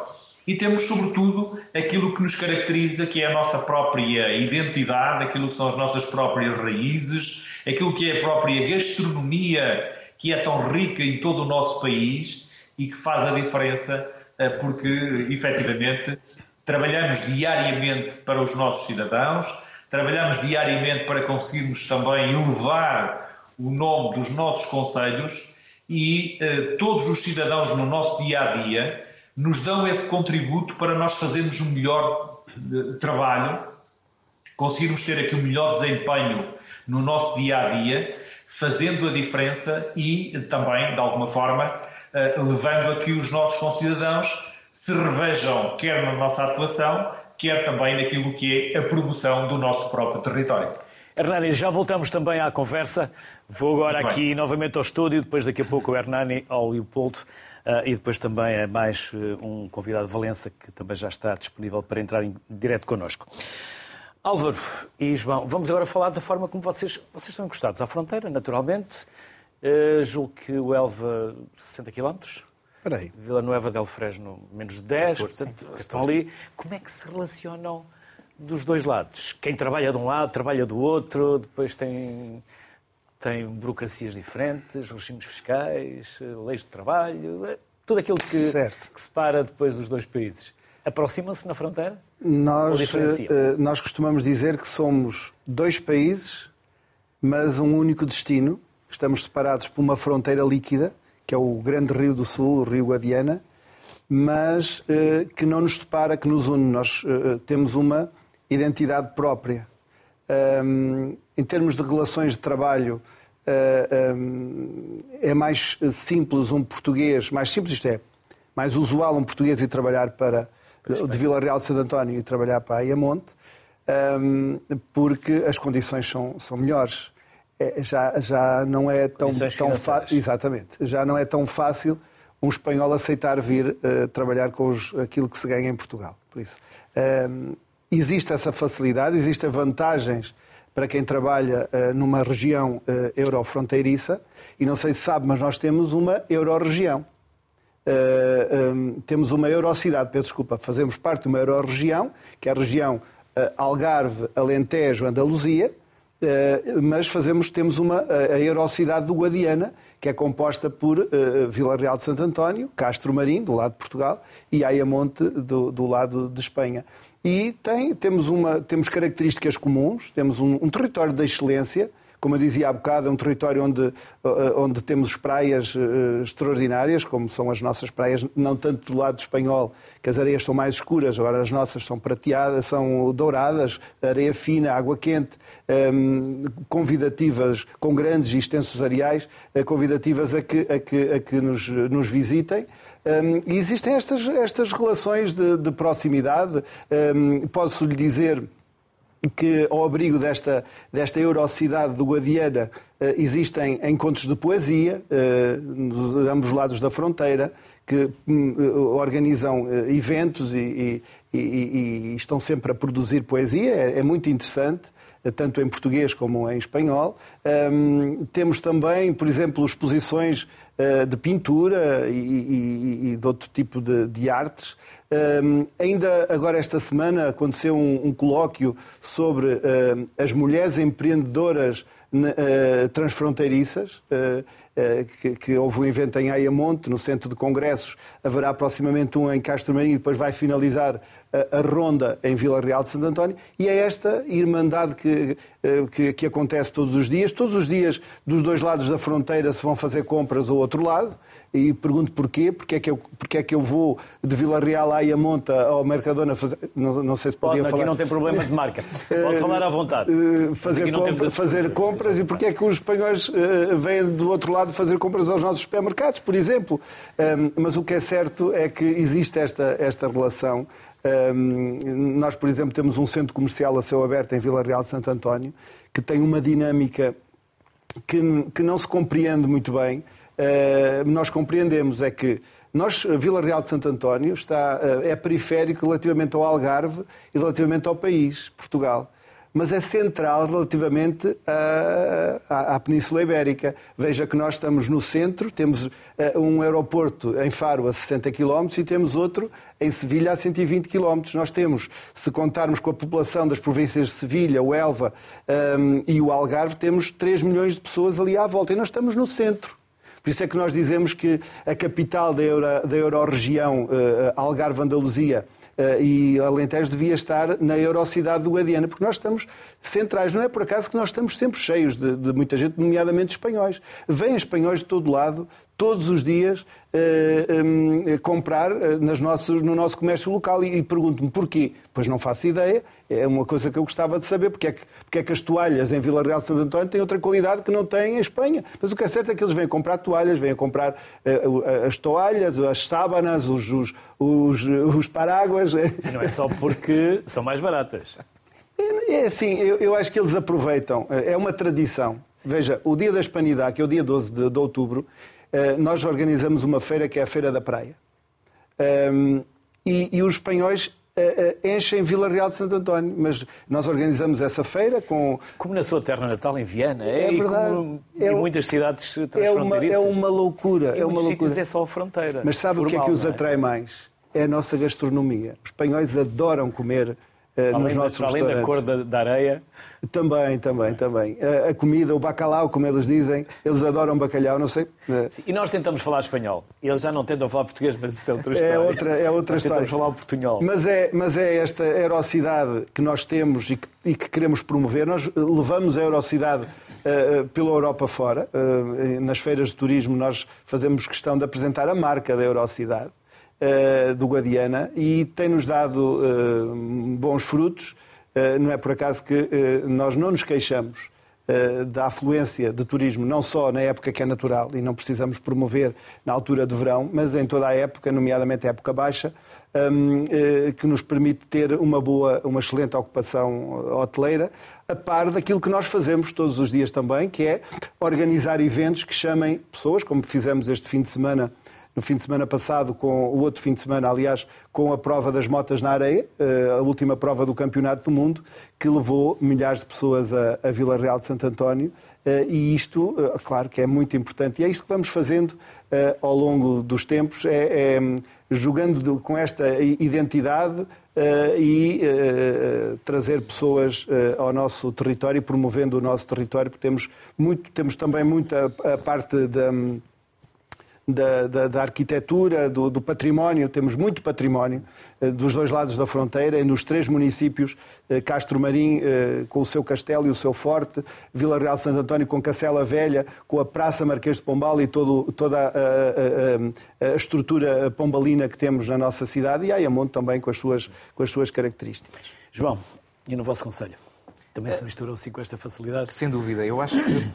E temos, sobretudo, aquilo que nos caracteriza, que é a nossa própria identidade, aquilo que são as nossas próprias raízes, aquilo que é a própria gastronomia, que é tão rica em todo o nosso país e que faz a diferença eh, porque, efetivamente, trabalhamos diariamente para os nossos cidadãos, trabalhamos diariamente para conseguirmos também elevar o nome dos nossos conselhos e eh, todos os cidadãos no nosso dia a dia nos dão esse contributo para nós fazermos um melhor eh, trabalho, conseguirmos ter aqui o um melhor desempenho no nosso dia a dia, fazendo a diferença e também, de alguma forma, levando a que os nossos concidadãos se revejam quer na nossa atuação, quer também naquilo que é a promoção do nosso próprio território. Hernani, já voltamos também à conversa. Vou agora Muito aqui bem. novamente ao estúdio, depois daqui a pouco o Hernani ao Leopoldo uh, e depois também é mais uh, um convidado de Valença que também já está disponível para entrar em direto connosco. Álvaro e João, vamos agora falar da forma como vocês, vocês estão encostados à fronteira, naturalmente. Uh, julgo que o Elva, 60 km. Espera aí. Vila Nova del Fresno, menos de 10. 14, portanto, sim, estão ali. Como é que se relacionam dos dois lados? Quem trabalha de um lado, trabalha do outro, depois tem, tem burocracias diferentes, regimes fiscais, leis de trabalho, eh, tudo aquilo que, que separa depois os dois países. Aproximam-se na fronteira? Nós, nós costumamos dizer que somos dois países, mas um único destino estamos separados por uma fronteira líquida, que é o grande rio do sul, o rio Guadiana, mas eh, que não nos separa, que nos une. Nós eh, temos uma identidade própria. Um, em termos de relações de trabalho, uh, um, é mais simples um português, mais simples isto é, mais usual um português ir trabalhar para de Vila Real de Santo António e trabalhar para Ayamonte, um, porque as condições são, são melhores. É, já, já não é tão, tão fácil. Exatamente. Já não é tão fácil um espanhol aceitar vir uh, trabalhar com os, aquilo que se ganha em Portugal. Por isso, uh, existe essa facilidade, existem vantagens para quem trabalha uh, numa região uh, eurofronteiriça, e não sei se sabe, mas nós temos uma eurorregião. Uh, um, temos uma eurocidade, peço desculpa, fazemos parte de uma eurorregião, que é a região Algarve, Alentejo, Andaluzia, mas fazemos, temos uma, a Eurocidade do Guadiana, que é composta por uh, Vila Real de Santo António, Castro Marim, do lado de Portugal, e Ayamonte, do, do lado de Espanha. E tem, temos, uma, temos características comuns, temos um, um território de excelência, como eu dizia há bocado, é um território onde, eh, onde temos praias eh, extraordinárias, como são as nossas praias, não tanto do lado espanhol, que as areias são mais escuras, agora as nossas são prateadas, são douradas, areia fina, água quente, ehm, convidativas, com grandes e extensos areais, eh, convidativas a que, a que, a que nos, nos visitem. Um, ehm, e existem estas, estas relações de, de proximidade. Um, ehm, Posso-lhe dizer que, ao abrigo desta, desta eurocidade do Guadiana, eh, existem encontros de poesia, de eh, ambos lados da fronteira, que hum, eh, organizam eventos e, e, e, e, estão sempre a produzir poesia. É, é muito interessante tanto em português como em espanhol. Um, temos também, por exemplo, exposições de pintura e, de outro tipo de, de artes. Um, ainda agora esta semana aconteceu um, um colóquio sobre uh, as mulheres empreendedoras uh, transfronteiriças. Uh, que, que, houve um evento em Ayamonte, no Centro de Congressos, haverá proximamente um em Castro Marinho, depois vai finalizar a, a ronda em Vila Real de Santo António, e é esta irmandade que, que, que, acontece todos os dias. Todos os dias, dos dois lados da fronteira, se vão fazer compras ao outro lado, e pergunto porquê, porque é que eu, porque é que eu vou de Vila Real à Iamonta ao Mercadona fazer, não, não sei se podia Pode, falar. Aqui não tem problema de marca, pode falar à vontade. Eh, fazer, compra, fazer compras e porque é que os espanhóis uh, vêm do outro lado fazer compras aos nossos supermercados, por exemplo. Mas o que é certo é que existe esta, esta relação. Um, nós, por exemplo, temos um centro comercial a céu aberto em Vila Real de Santo António que tem uma dinâmica que, que não se compreende muito bem, eh, nós compreendemos é que Nós, Vila Real de Santo António, está, é periférico relativamente ao Algarve e relativamente ao país, Portugal mas é central relativamente à, à, à, Península Ibérica. Veja que nós estamos no centro, temos uh, um aeroporto em Faro a 60 km e temos outro em Sevilha a 120 km. Nós temos, se contarmos com a população das províncias de Sevilha, o Elva um, e o Algarve, temos 3 milhões de pessoas ali à volta. E nós estamos no centro. Por isso é que nós dizemos que a capital da, Euro, da Euro-região, uh, Algarve-Andaluzia, eh, e Alentejo devia estar na Eurocidade do Guadiana, porque nós estamos centrais. Não é por acaso que nós estamos sempre cheios de, de muita gente, nomeadamente espanhóis. Vêm espanhóis de todo lado, todos os dias, eh, eh, comprar nas nossas, no nosso comércio local. E, e pergunto-me porquê. Pois não faço ideia. É uma coisa que eu gostava de saber. Porque é que, porque é que as toalhas em Vila Real de Santo António têm outra qualidade que não têm em Espanha. Mas o que é certo é que eles vêm comprar toalhas, vêm comprar as toalhas, as sábanas, os, os, os, os paráguas. E não é só porque são mais baratas. É assim, eu, eu, acho que eles aproveitam. É uma tradição. Veja, o dia da Hispanidade, que é o dia 12 de, de outubro, eh, nós organizamos uma feira que é a Feira da Praia. Um, e, e, os espanhóis uh, uh, enchem Vila Real de Santo António, mas nós organizamos essa feira com... Como na sua terra natal, em Viana, é, é verdade. Como, é, em muitas cidades é uma, é uma loucura. Em é uma loucura. é só a fronteira. Mas sabe formal, o que é que os é? atrai mais? É a nossa gastronomia. Os espanhóis adoram comer uh, nos nossos da, além da cor da, da areia... Também, também, também. A, comida, o bacalhau, como eles dizem, eles adoram bacalhau, não sei. Sim, e nós tentamos falar espanhol. Eles já não tentam falar português, mas isso é outra história. É outra, é outra nós história. falar o portunhol. Mas é, mas é esta erocidade que nós temos e que, e que queremos promover. Nós levamos a erocidade uh, pela Europa fora. Uh, nas feiras de turismo nós fazemos questão de apresentar a marca da erocidade uh, do Guadiana e tem-nos dado bons frutos. Eh, não é por acaso que eh, nós não nos queixamos eh, da afluência de turismo, não só na época que é natural e não precisamos promover na altura de verão, mas em toda a época, nomeadamente a época baixa, ehm, que nos permite ter uma boa, uma excelente ocupação hoteleira, a par daquilo que nós fazemos todos os dias também, que é organizar eventos que chamem pessoas, como fizemos este fim de semana no fim de semana passado, com o outro fim de semana, aliás, com a prova das motas na areia, eh, a última prova do Campeonato do Mundo, que levou milhares de pessoas a, a Vila Real de Santo António. Eh, e isto, eh, claro que é muito importante. E é isso que vamos fazendo ao longo dos tempos, é, é jogando com esta identidade e trazer pessoas ao nosso território e promovendo o nosso território, porque temos, muito, temos também muita a parte da da, da, da arquitetura, do, do, património. Temos muito património eh, dos dois lados da fronteira, e nos três municípios, eh, Castro Marim eh, com o seu castelo e o seu forte, Vila Real Santo António com Cacela Velha, com a Praça Marquês de Pombal e todo, toda a, a, a, a, estrutura pombalina que temos na nossa cidade, e Ayamonte também com as suas, com as suas características. João, e no vosso conselho? Também se misturam assim com esta facilidade? Sem dúvida. Eu acho que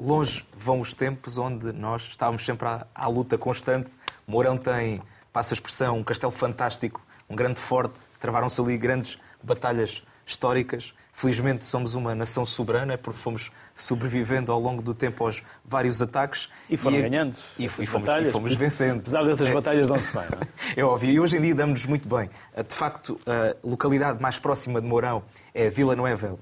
longe vão os tempos onde nós estávamos sempre à, à luta constante. Mourão tem, passa a expressão, um castelo fantástico, um grande forte, travaram-se ali grandes batalhas históricas. Felizmente somos uma nação soberana porque fomos sobrevivendo ao longo do tempo aos vários ataques. E foram e, ganhando. E, e, fomos, batalhas, e fomos vencendo. Apesar dessas batalhas não se bem, não é? é óbvio. E hoje em dia damos-nos muito bem. De facto, a localidade mais próxima de Mourão é Vila Nova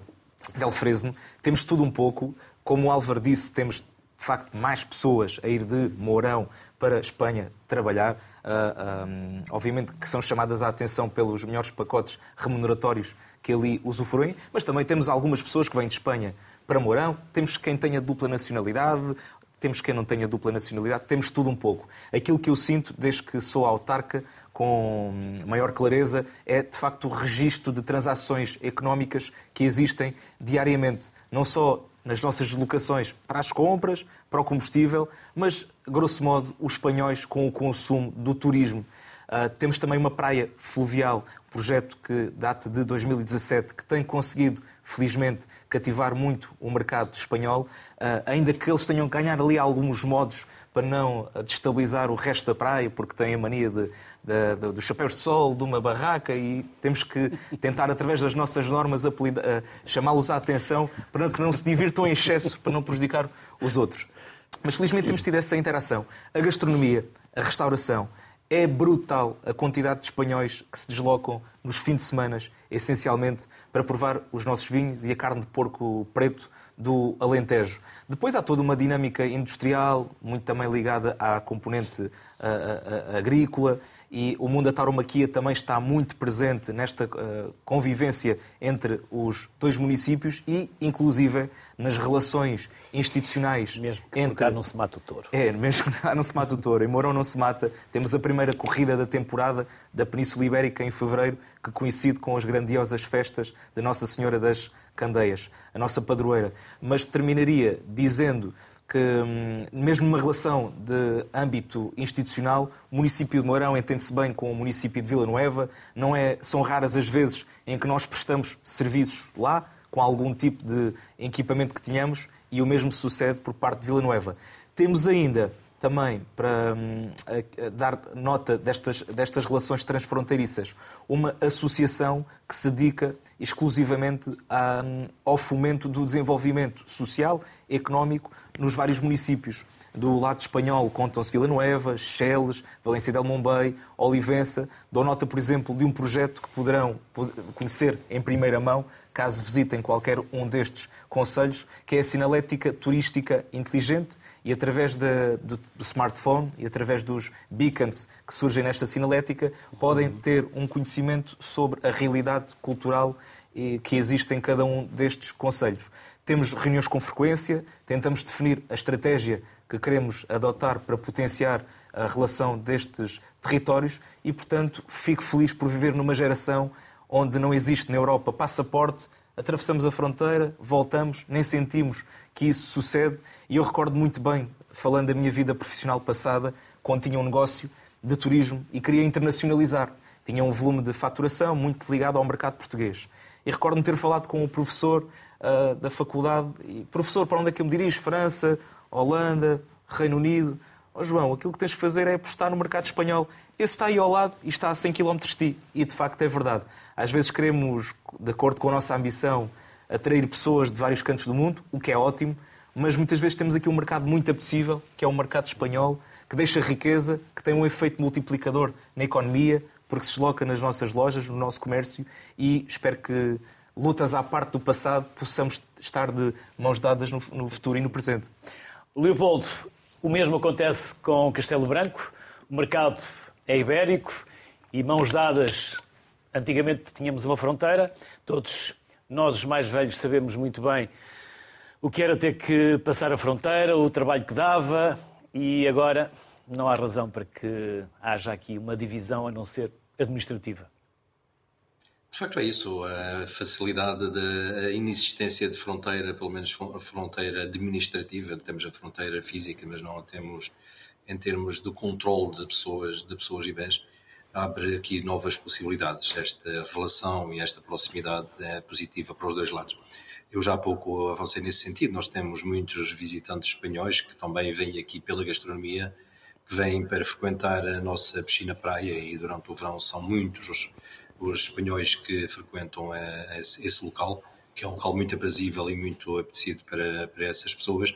del Fresno. Temos tudo um pouco. Como o Álvaro disse, temos de facto mais pessoas a ir de Mourão para Espanha trabalhar. Uh, ah, um, ah, obviamente que são chamadas à atenção pelos melhores pacotes remuneratórios que ali usufruem, mas também temos algumas pessoas que vêm de Espanha para Mourão, temos quem tenha dupla nacionalidade, temos quem não tenha dupla nacionalidade, temos tudo um pouco. Aquilo que eu sinto desde que sou autarca com maior clareza é de facto o registro de transações económicas que existem diariamente, não só nas nossas deslocações para as compras, para o combustível, mas, grosso modo, os espanhóis com o consumo do turismo. Uh, temos também uma praia fluvial, projeto que data de 2017, que tem conseguido, felizmente, cativar muito o mercado espanhol, uh, ainda que eles tenham que ganhar ali alguns modos para não destabilizar o resto da praia, porque têm a mania de, de, de, dos chapéus de sol, de uma barraca, e temos que tentar, através das nossas normas, chamá-los à atenção para que não se divirtam em excesso, para não prejudicar os outros. Mas felizmente temos tido essa interação. A gastronomia, a restauração É brutal a quantidade de espanhóis que se deslocam nos fins de semana, essencialmente para provar os nossos vinhos e a carne de porco preto do Alentejo. Depois há toda uma dinâmica industrial, muito também ligada à componente a, a, a, agrícola, e o mundo da tauromaquia também está muito presente nesta uh, convivência entre os dois municípios e, inclusive, nas relações institucionais. Mesmo que entre... cá não se mata o touro. É, mesmo que cá não se mata o touro. Em Mourão não se mata. Temos a primeira corrida da temporada da Península Ibérica em fevereiro, que coincide com as grandiosas festas da Nossa Senhora das Candeias, a nossa padroeira. Mas terminaria dizendo que, hum, mesmo numa relação de âmbito institucional, o município de Mourão entende-se bem com o município de Vila Nova. Não é, são raras as vezes em que nós prestamos serviços lá, com algum tipo de equipamento que tenhamos, e o mesmo sucede por parte de Vila Nova. Temos ainda também para hum, dar nota destas, destas relações transfronteiriças, uma associação que se dedica exclusivamente a, hum, ao fomento do desenvolvimento social, económico, nos vários municípios. Do lado espanhol contam-se Vila Nova, Cheles, Valência del Mombay, Olivença. Dou nota, por exemplo, de um projeto que poderão conhecer em primeira mão, caso visitem qualquer um destes conselhos, que é a sinalética turística inteligente e através de, do, do, smartphone e através dos beacons que surgem nesta sinalética podem ter um conhecimento sobre a realidade cultural que existe em cada um destes conselhos. Temos reuniões com frequência, tentamos definir a estratégia que queremos adotar para potenciar a relação destes territórios e, portanto, fico feliz por viver numa geração onde não existe na Europa passaporte, atravessamos a fronteira, voltamos, nem sentimos que isso sucede. E eu recordo muito bem, falando da minha vida profissional passada, quando tinha um negócio de turismo e queria internacionalizar. Tinha um volume de faturação muito ligado ao mercado português. E recordo-me ter falado com o professor uh, da faculdade, e, professor, para onde é que eu me dirijo? França, Holanda, Reino Unido. Oh, João, aquilo que tens de fazer é apostar no mercado espanhol. Esse está aí ao lado e está a 100 km de ti. E de facto é verdade. Às vezes queremos, de acordo com a nossa ambição, atrair pessoas de vários cantos do mundo, o que é ótimo, mas muitas vezes temos aqui um mercado muito apetecível, que é o mercado espanhol, que deixa riqueza, que tem um efeito multiplicador na economia, porque se desloca nas nossas lojas, no nosso comércio, e espero que, lutas à parte do passado, possamos estar de mãos dadas no, no futuro e no presente. Leopoldo, o mesmo acontece com Castelo Branco. O mercado é ibérico e mãos dadas. Antigamente tínhamos uma fronteira, todos nós, os mais velhos, sabemos muito bem o que era ter que passar a fronteira, o trabalho que dava, e agora não há razão para que haja aqui uma divisão a não ser administrativa. De facto é isso, a facilidade da inexistência de fronteira, pelo menos fronteira administrativa, temos a fronteira física, mas não a temos em termos de controle de pessoas, de pessoas e bens, abre aqui novas possibilidades. Esta relação e esta proximidade é positiva para os dois lados. Eu já há pouco avancei nesse sentido. Nós temos muitos visitantes espanhóis que também vêm aqui pela gastronomia, que vêm para frequentar a nossa piscina-praia e durante o verão são muitos os, os espanhóis que frequentam a, a esse local, que é um local muito aprazível e muito apetecido para, para essas pessoas.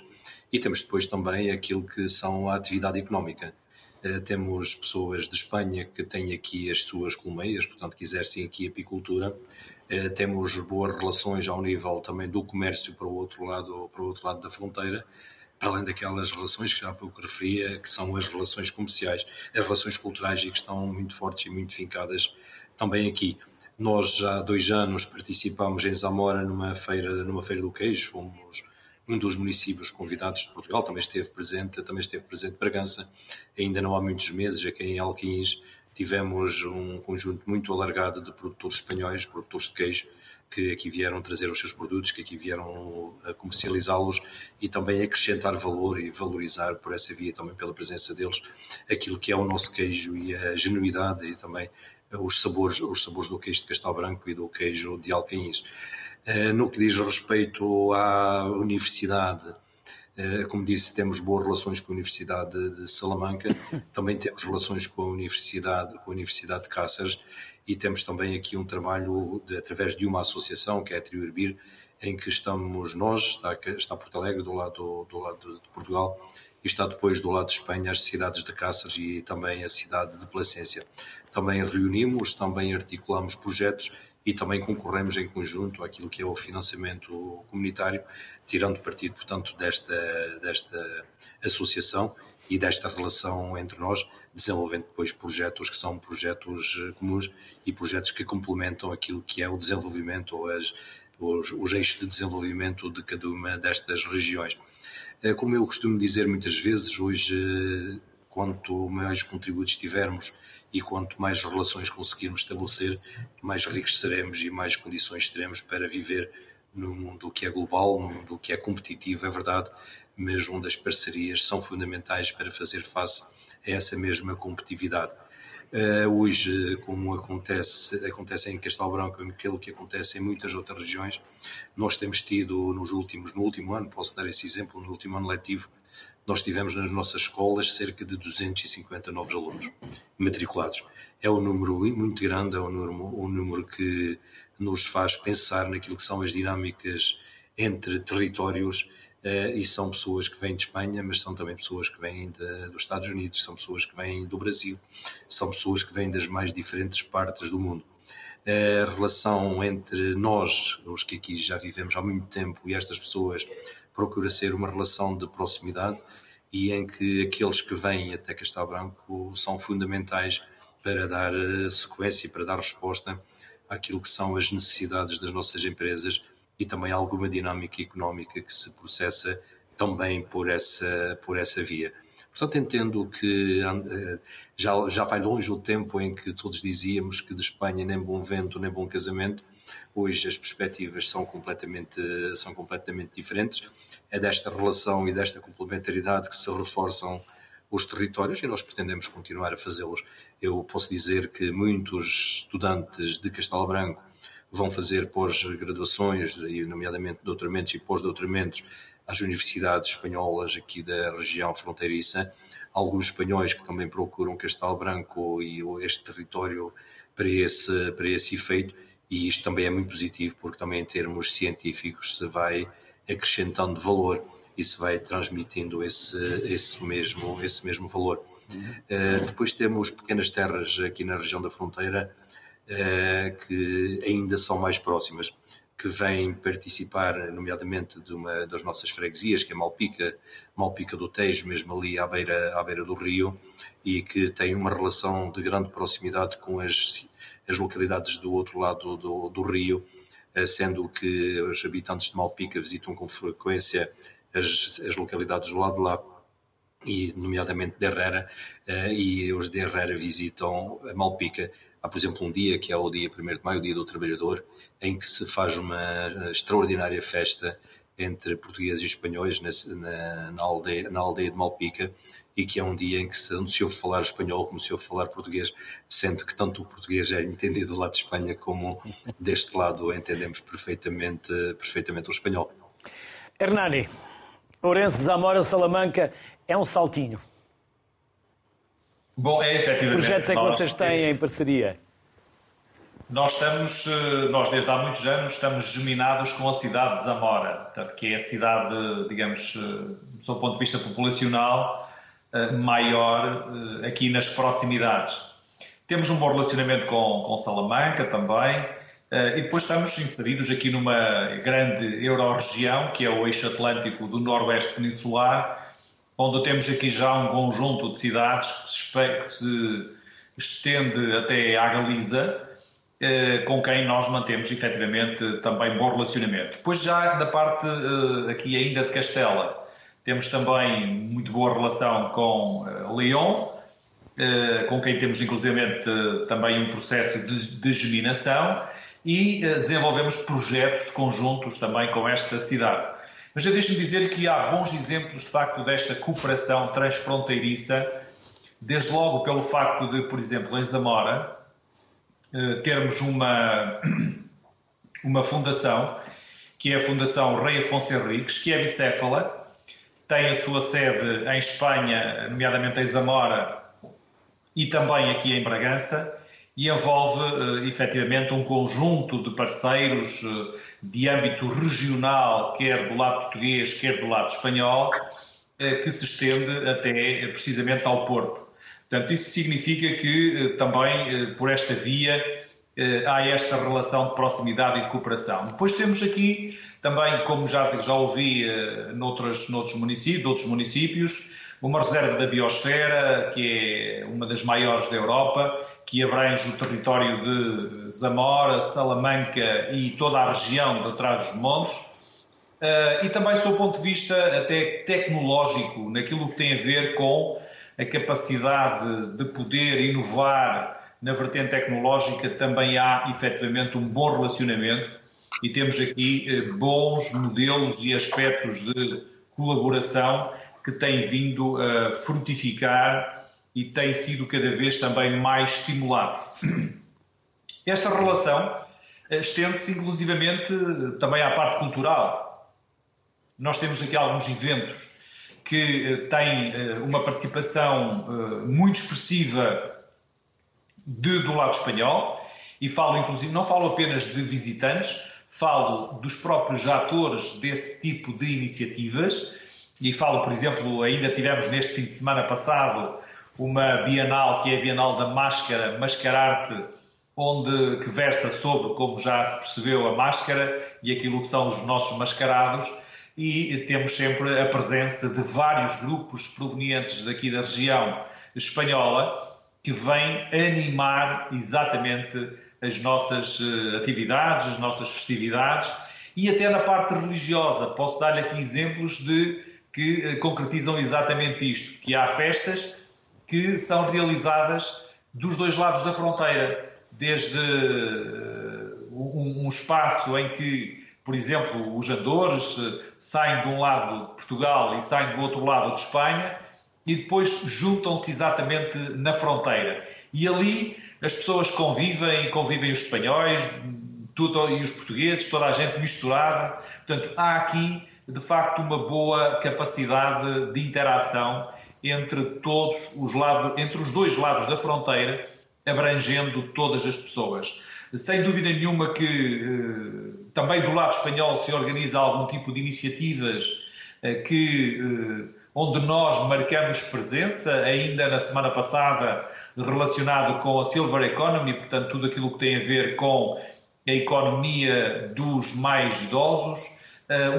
E temos depois também aquilo que são a atividade económica. Uh, temos pessoas de Espanha que têm aqui as suas colmeias, portanto, que exercem aqui apicultura. Uh, temos boas relações ao nível também do comércio para o outro lado, para o outro lado da fronteira, para além daquelas relações que já há pouco referia, que são as relações comerciais, as relações culturais e que estão muito fortes e muito fincadas também aqui. Nós já há dois anos participámos em Zamora numa feira, numa feira do queijo, fomos um dos municípios convidados de Portugal, também esteve presente, também esteve presente Bragança, ainda não há muitos meses, aqui em Alquins tivemos um conjunto muito alargado de produtores espanhóis, produtores de queijo, que aqui vieram trazer os seus produtos, que aqui vieram comercializá-los e também acrescentar valor e valorizar por essa via, também pela presença deles, aquilo que é o nosso queijo e a genuidade e também os sabores, os sabores do queijo de Castelo Branco e do queijo de Alcaíns. Eh, no que diz respeito à universidade, eh, como disse, temos boas relações com a Universidade de Salamanca, também temos relações com a Universidade, com a Universidade de Cáceres e temos também aqui um trabalho de, através de uma associação, que é a Triurbir, em que estamos nós, está, está Porto Alegre do lado, do lado de Portugal e está depois do lado de Espanha as cidades de Cáceres e também a cidade de Placência. Também reunimos, também articulamos projetos e também concorremos em conjunto àquilo que é o financiamento comunitário, tirando partido, portanto, desta, desta associação e desta relação entre nós, desenvolvendo depois projetos que são projetos comuns e projetos que complementam aquilo que é o desenvolvimento ou as, os, os eixos de desenvolvimento de cada uma destas regiões. Eh, como eu costumo dizer muitas vezes, hoje, eh, quanto mais contributos tivermos e quanto mais relações conseguirmos estabelecer, mais ricos seremos e mais condições teremos para viver num mundo que é global, num mundo que é competitivo, é verdade, mas onde as parcerias são fundamentais para fazer face a essa mesma competitividade. Uh, hoje, como acontece, acontece em Castelo Branco, aquilo que acontece em muitas outras regiões, nós temos tido nos últimos, no último ano, posso dar esse exemplo, no último ano letivo, nós tivemos nas nossas escolas cerca de 250 novos alunos matriculados. É um número muito grande, é um número, um número que nos faz pensar naquilo que são as dinâmicas entre territórios Uh, e são pessoas que vêm de Espanha, mas são também pessoas que vêm de, dos Estados Unidos, são pessoas que vêm do Brasil, são pessoas que vêm das mais diferentes partes do mundo. A relação entre nós, os que aqui já vivemos há muito tempo, e estas pessoas, procura ser uma relação de proximidade e em que aqueles que vêm até Castelo Branco são fundamentais para dar eh, sequência, para dar resposta àquilo que são as necessidades das nossas empresas e também alguma dinâmica económica que se processa também por essa, por essa via. Portanto, entendo que eh, já, já vai longe o tempo em que todos dizíamos que de Espanha nem bom vento, nem bom casamento. Hoje as perspectivas são completamente, são completamente diferentes. É desta relação e desta complementaridade que se reforçam os territórios e nós pretendemos continuar a fazê-los. Eu posso dizer que muitos estudantes de Castelo Branco vão fazer pós-graduações, nomeadamente doutoramentos e pós-doutoramentos, às universidades espanholas aqui da região fronteiriça. Alguns espanhóis que também procuram Castelo Branco e este território para esse, para esse efeito, e isto também é muito positivo, porque também em termos científicos se vai acrescentando valor e se vai transmitindo esse, esse, mesmo, esse mesmo valor. Uh, depois temos pequenas terras aqui na região da fronteira, eh, que ainda são mais próximas, que vêm participar, nomeadamente, de uma das nossas freguesias, que é Malpica, Malpica do Tejo, mesmo ali à beira, à beira do rio, e que tem uma relação de grande proximidade com as, as localidades do outro lado do, do rio, eh, sendo que os habitantes de Malpica visitam com frequência as, as localidades do lado de lá, e nomeadamente de Herrera, eh, e os de Herrera visitam Malpica. Há, por exemplo, um dia que é o dia 1 de maio, o Dia do Trabalhador, em que se faz uma extraordinária festa entre portugueses e espanhóis na, na, aldeia, na aldeia de Malpica e que é um dia em que se, ouve falar espanhol como se ouve falar português, sendo que tanto o português é entendido do lado de Espanha como deste lado entendemos perfeitamente, perfeitamente o espanhol. Hernani, Ourense, Zamora, Salamanca, é um saltinho. Bom, é efetivamente. Que projetos é que vocês têm em parceria? Nós estamos, eh, nós desde há muitos anos estamos geminados com a cidade de Zamora, portanto, que é a cidade, digamos, eh, do seu ponto de vista populacional, eh, maior aqui nas proximidades. Temos um bom relacionamento com, com Salamanca também, e depois estamos inseridos aqui numa grande euro-região, que é o eixo atlântico do Noroeste Peninsular, onde temos aqui já um conjunto de cidades que se, estende até à Galiza, eh, com quem nós mantemos efetivamente também bom relacionamento. Depois já da parte eh, aqui ainda de Castela, temos também muito boa relação com eh, Lyon, com quem temos inclusivamente também um processo de, de geminação e desenvolvemos projetos conjuntos também com esta cidade. Mas deixe-me dizer que há bons exemplos, de facto, desta cooperação transfronteiriça, desde logo pelo facto de, por exemplo, em Zamora, eh, termos uma, uma fundação, que é a Fundação Rei Afonso Henriques, que é bicéfala, tem a sua sede em Espanha, nomeadamente em Zamora, e também aqui em Bragança, e envolve uh, efetivamente um conjunto de parceiros uh, de âmbito regional, quer do lado português, quer do lado espanhol, uh, que se estende até precisamente ao Porto. Portanto, isso significa que também por esta via há esta relação de proximidade e de cooperação. Depois temos aqui também, como já, já ouvi noutros, noutros municípios, outros municípios, uma reserva da biosfera, que é uma das maiores da Europa, que abrange o território de Zamora, Salamanca e toda a região de Trás-os-Montes. Uh, e também, do ponto de vista até tecnológico, naquilo que tem a ver com a capacidade de poder inovar na vertente tecnológica, também há efetivamente um bom relacionamento e temos aqui uh, bons modelos e aspectos de colaboração que têm vindo a frutificar e tem sido cada vez também mais estimulado. Esta relação eh, estende-se inclusivamente também à parte cultural. Nós temos aqui alguns eventos que eh, têm eh, uma participação muito expressiva de, do lado espanhol e falo inclusive, não falo apenas de visitantes, falo dos próprios atores desse tipo de iniciativas e falo, por exemplo, ainda tivemos neste fim de semana passado uma Bienal que é a Bienal da Máscara, Mascararte, onde que versa sobre, como já se percebeu, a máscara e aquilo que são os nossos mascarados e temos sempre a presença de vários grupos provenientes daqui da região espanhola que vêm animar exatamente as nossas eh, atividades, as nossas festividades e até na parte religiosa. Posso dar-lhe aqui exemplos de que eh, concretizam exatamente isto, que há festas que são realizadas dos dois lados da fronteira, desde eh, um, espaço em que, por exemplo, os andores saem de um lado de Portugal e saem do outro lado de Espanha e depois juntam-se exatamente na fronteira. E ali as pessoas convivem, convivem os espanhóis tudo, e os portugueses, toda a gente misturada. Portanto, há aqui, de facto, uma boa capacidade de interação entre todos os lados, entre os dois lados da fronteira, abrangendo todas as pessoas. Sem dúvida nenhuma que eh, também do lado espanhol se organiza algum tipo de iniciativas eh, que eh, onde nós marcamos presença, ainda na semana passada relacionado com a Silver Economy, portanto tudo aquilo que tem a ver com a economia dos mais idosos,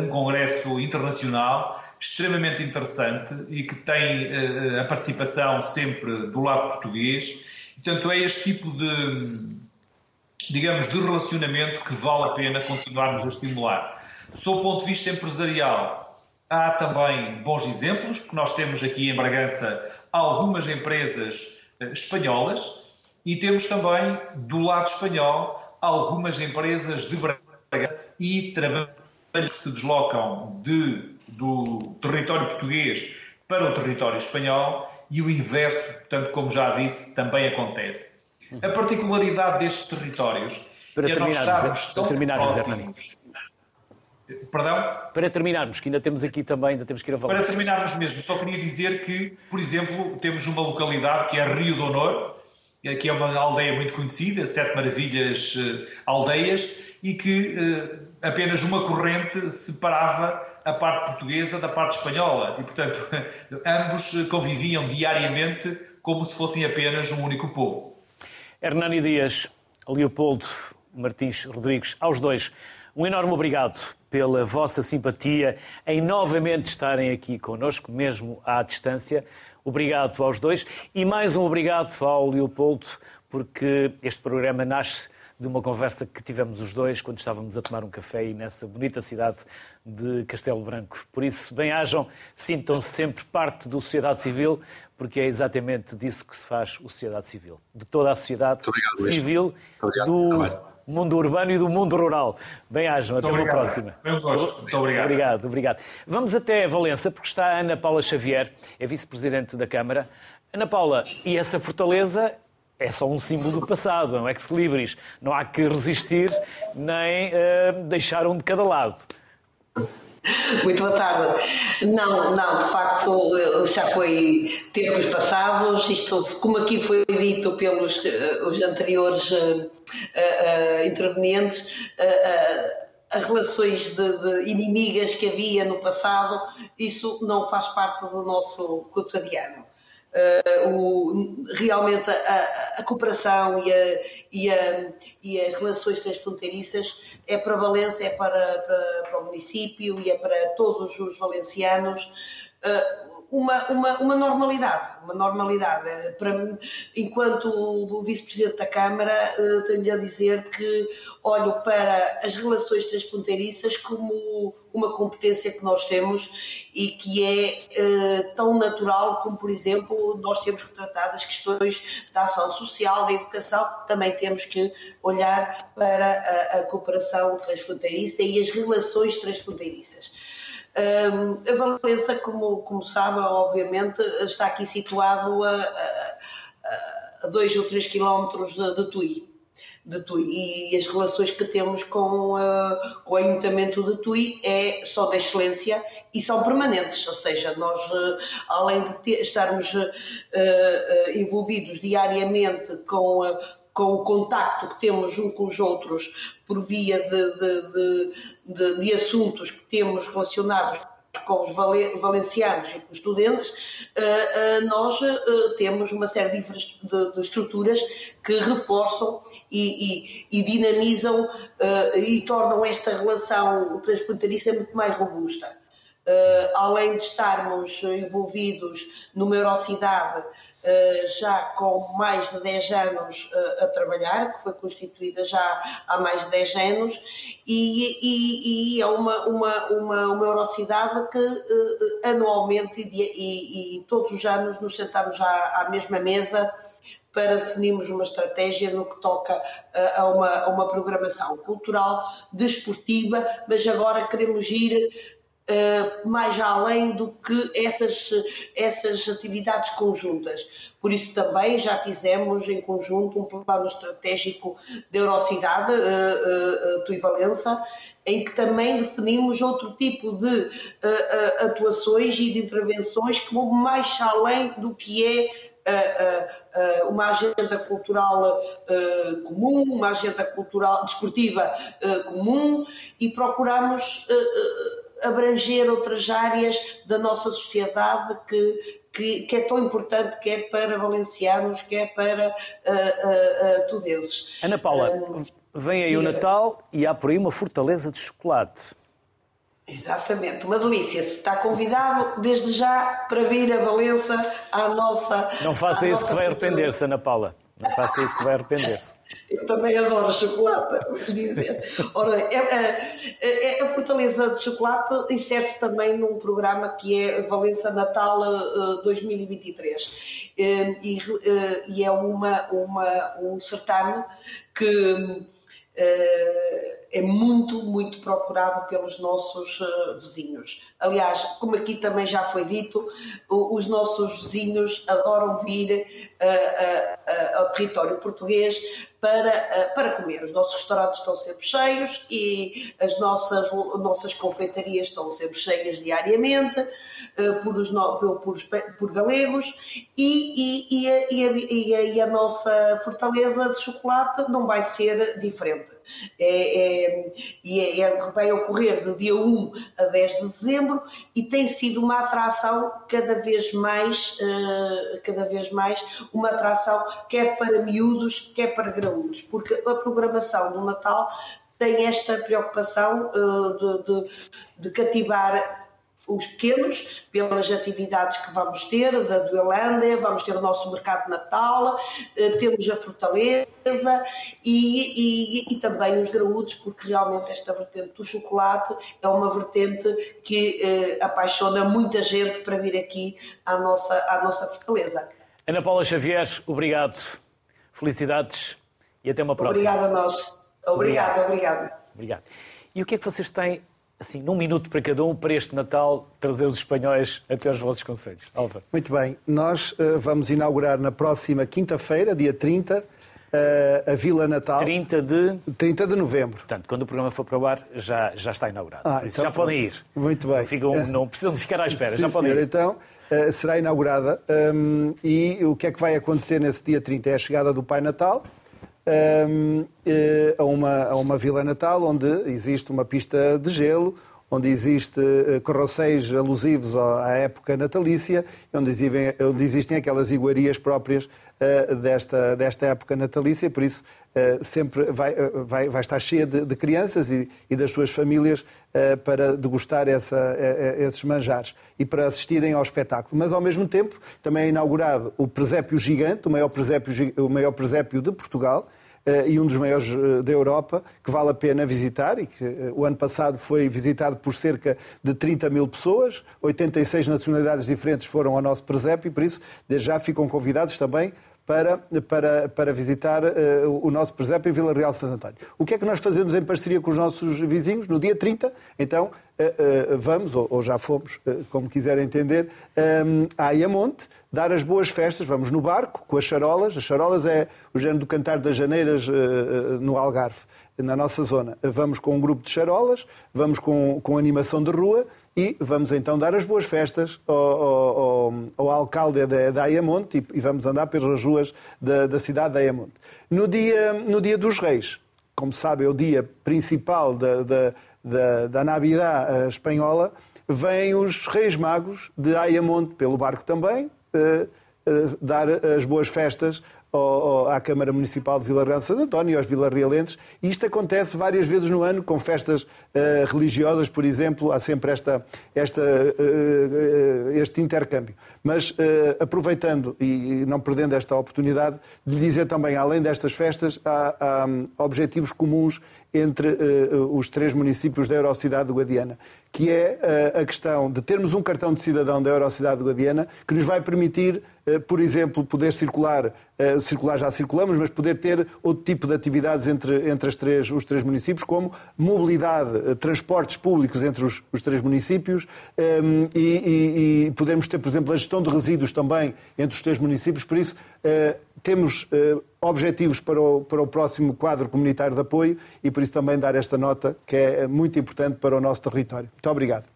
um congresso internacional extremamente interessante e que tem uh, a participação sempre do lado português. Portanto, é este tipo de, digamos, de relacionamento que vale a pena continuarmos a estimular. Sob o ponto de vista empresarial, há também bons exemplos, porque nós temos aqui em Bragança algumas empresas uh, espanholas e temos também, do lado espanhol, algumas empresas de Bragança e trabalhos que se deslocam de do território português para o território espanhol e o inverso, portanto, como já disse, também acontece. A particularidade destes territórios para é nós estarmos tão próximos. Perdão? Para terminarmos, que ainda temos aqui também, ainda temos que ir a Valência. Para terminarmos mesmo, só queria dizer que, por exemplo, temos uma localidade que é Rio do Honor, que é uma aldeia muito conhecida, Sete Maravilhas uh, Aldeias, e que uh, apenas uma corrente separava a parte portuguesa da parte espanhola e, portanto, ambos conviviam diariamente como se fossem apenas um único povo. Hernani Dias, Leopoldo Martins Rodrigues, aos dois, um enorme obrigado pela vossa simpatia em novamente estarem aqui connosco, mesmo à distância. Obrigado aos dois e mais um obrigado ao Leopoldo, porque este programa nasce de uma conversa que tivemos os dois quando estávamos a tomar um café aí nessa bonita cidade de Castelo Branco. Por isso, bem-ajam, sintam-se sempre parte do sociedade civil, porque é exatamente disso que se faz o sociedade civil. De toda a sociedade obrigado, civil, do mundo urbano e do mundo rural. Bem-ajam, até uma próxima. Eu gosto. Muito obrigado. Obrigado, obrigado. Vamos até Valença, porque está a Ana Paula Xavier, é vice-presidente da Câmara. Ana Paula, e essa fortaleza é só um símbolo do passado, é um ex-libris. Não há que resistir nem uh, deixar um de cada lado. Muito boa tarde. Não, não, de facto já foi tempos passados, isto como aqui foi dito pelos eh, os anteriores uh, uh, intervenientes, as relações de, de, inimigas que havia no passado, isso não faz parte do nosso cotidiano. Uh, o, realmente a, a cooperação e, a, e, a, e, as relações transfronteiriças é para Valença, é para, para, para, o município e é para todos os valencianos. Uh, uma, uma, uma normalidade, uma normalidade. Para, enquanto vice-presidente da Câmara, eh, tenho a dizer que olho para as relações transfronteiriças como uma competência que nós temos e que é eh, tão natural como, por exemplo, nós temos que tratar das questões da ação social, da educação, também temos que olhar para a, a cooperação transfronteiriça e as relações transfronteiriças. A Valença, como, como sabe, obviamente, está aqui situado a, a, a dois ou três quilómetros de, de Tui. De Tui. E as relações que temos com, uh, com o Ayuntamento de Tui é só da excelência e são permanentes, ou seja, nós, uh, além de ter, estarmos uh, envolvidos diariamente com, com o contacto que temos uns com os outros por via de, de, de, de assuntos que temos relacionados com os valencianos e com os estudantes, eh, eh, nós eh, temos uma série de estruturas que reforçam e, e, e dinamizam e tornam esta relação transfronteiriça muito mais robusta. Uh, além de estarmos envolvidos numa Eurocidade uh, já com mais de 10 anos uh, a trabalhar, que foi constituída já há mais de 10 anos, e, e, e é uma, uma, uma, uma Eurocidade que anualmente e, e, todos os anos nos sentamos à, à mesma mesa para definirmos uma estratégia no que toca a uma, a uma programação cultural, desportiva, mas agora queremos ir Uh, mais além do que essas, essas atividades conjuntas. Por isso também já fizemos em conjunto um plano estratégico de Eurocidade, uh, uh, Valença, em que também definimos outro tipo de uh, atuações e de intervenções que vão mais além do que é uma agenda cultural comum, uma agenda cultural desportiva comum e procuramos abranger outras áreas da nossa sociedade que, que, que, é tão importante, quer para valencianos, quer para uh, uh, uh, tudenses. Ana Paula, vem aí o Natal e há por aí uma fortaleza de chocolate. Exatamente, uma delícia. Se está convidado, desde já, para vir a Valença à nossa. Não faça isso que vai arrepender-se, Ana Paula. Não faça isso que vai arrepender-se. Eu também adoro chocolate, vou dizer. Ora, é, é, é, a Fortaleza de Chocolate insere-se também num programa que é Valença Natal 2023. Eh, eh, e, eh, e é uma, uma, um certame que é muito, muito procurado pelos nossos vizinhos. Aliás, como aqui também já foi dito, os nossos vizinhos adoram vir ao território português para, para comer. Os nossos restaurantes estão sempre cheios e as nossas, nossas confeitarias estão sempre cheias diariamente por, os, por, por, por galegos e, e, e, a, e, a, e a nossa fortaleza de chocolate não vai ser diferente. É, é, e é, é, vai ocorrer de dia 1 a 10 de dezembro e tem sido uma atração cada vez mais, uh, cada vez mais, uma atração quer para miúdos, quer para graúdos, porque a programação do Natal tem esta preocupação uh, de, de, de cativar os pequenos, pelas atividades que vamos ter, da Duelândia, vamos ter o nosso mercado Natal, eh, temos a Fortaleza e, e, e, também os graúdos, porque realmente esta vertente do chocolate é uma vertente que eh, apaixona muita gente para vir aqui à nossa, à nossa Fortaleza. Ana Paula Xavier, obrigado. Felicidades e até uma próxima. Obrigada a nós. Obrigada, obrigada. Obrigado. E o que é que vocês têm assim, num minuto para cada um, para este Natal, trazer os espanhóis até aos vossos conselhos. Álvaro. Muito bem. Nós uh, vamos inaugurar na próxima quinta-feira, dia 30, a, a Vila Natal. 30 de... 30 de novembro. Portanto, quando o programa for para o ar, já, já está inaugurado. Ah, então, já podem ir. Muito bem. Não, ficam, não precisam ficar à espera, Sim, já podem senhor. ir. Então, uh, será inaugurada. Um, e o que é que vai acontecer nesse dia 30? É a chegada do Pai Natal. Uh, a, uma, a uma Vila Natal onde existe uma pista de gelo, onde existe uh, carroceiros alusivos à época natalícia, onde existem, aquelas iguarias próprias desta, desta época natalícia, por isso uh, sempre vai, vai, vai estar cheia de, de crianças e, e, das suas famílias para degustar essa, esses manjares e para assistirem ao espetáculo. Mas, ao mesmo tempo, também é inaugurado o presépio gigante, o maior presépio, o maior presépio de Portugal, e um dos maiores da Europa, que vale a pena visitar e que o ano passado foi visitado por cerca de 30 mil pessoas, 86 nacionalidades diferentes foram ao nosso presépio e por isso já ficam convidados também para, para, para visitar o nosso presépio em Vila Real de Santo António. O que é que nós fazemos em parceria com os nossos vizinhos? No dia 30, então, vamos, ou, ou já fomos, como quiserem entender, a Ayamonte, dar as boas festas, vamos no barco com as charolas. As charolas é o género do cantar das janeiras uh, no Algarve, na nossa zona. Vamos com um grupo de charolas, vamos com, com animação de rua e vamos então dar as boas festas ao, ao, ao alcalde da, da Ayamonte e, e, vamos andar pelas ruas da, da cidade de Ayamonte. No dia, no dia dos Reis, como sabe, é o dia principal da, da, da, da Navidad espanhola, vêm os Reis Magos de Ayamonte pelo barco também, uh, uh, dar as boas festas ao, à Câmara Municipal de Vila Real de Santo António e aos vilarrealenses. E isto acontece várias vezes no ano, com festas uh, religiosas, por exemplo, há sempre esta, esta, uh, este intercâmbio. Mas aproveitando e não perdendo esta oportunidade, de dizer também, além destas festas, há, há um, objetivos comuns entre uh, os três municípios da Eurocidade do Guadiana, que é uh, a questão de termos um cartão de cidadão da Eurocidade Guadiana que nos vai permitir, uh, por exemplo, poder circular, circular já circulamos, mas poder ter outro tipo de atividades entre, entre as três, os três municípios, como mobilidade, transportes públicos entre os, os três municípios um, e, e, e ter, por exemplo, a gestão de resíduos também entre os três municípios. Por isso, temos objetivos para o, para o próximo quadro comunitário de apoio e por isso também dar esta nota que é muito importante para o nosso território. Muito obrigado.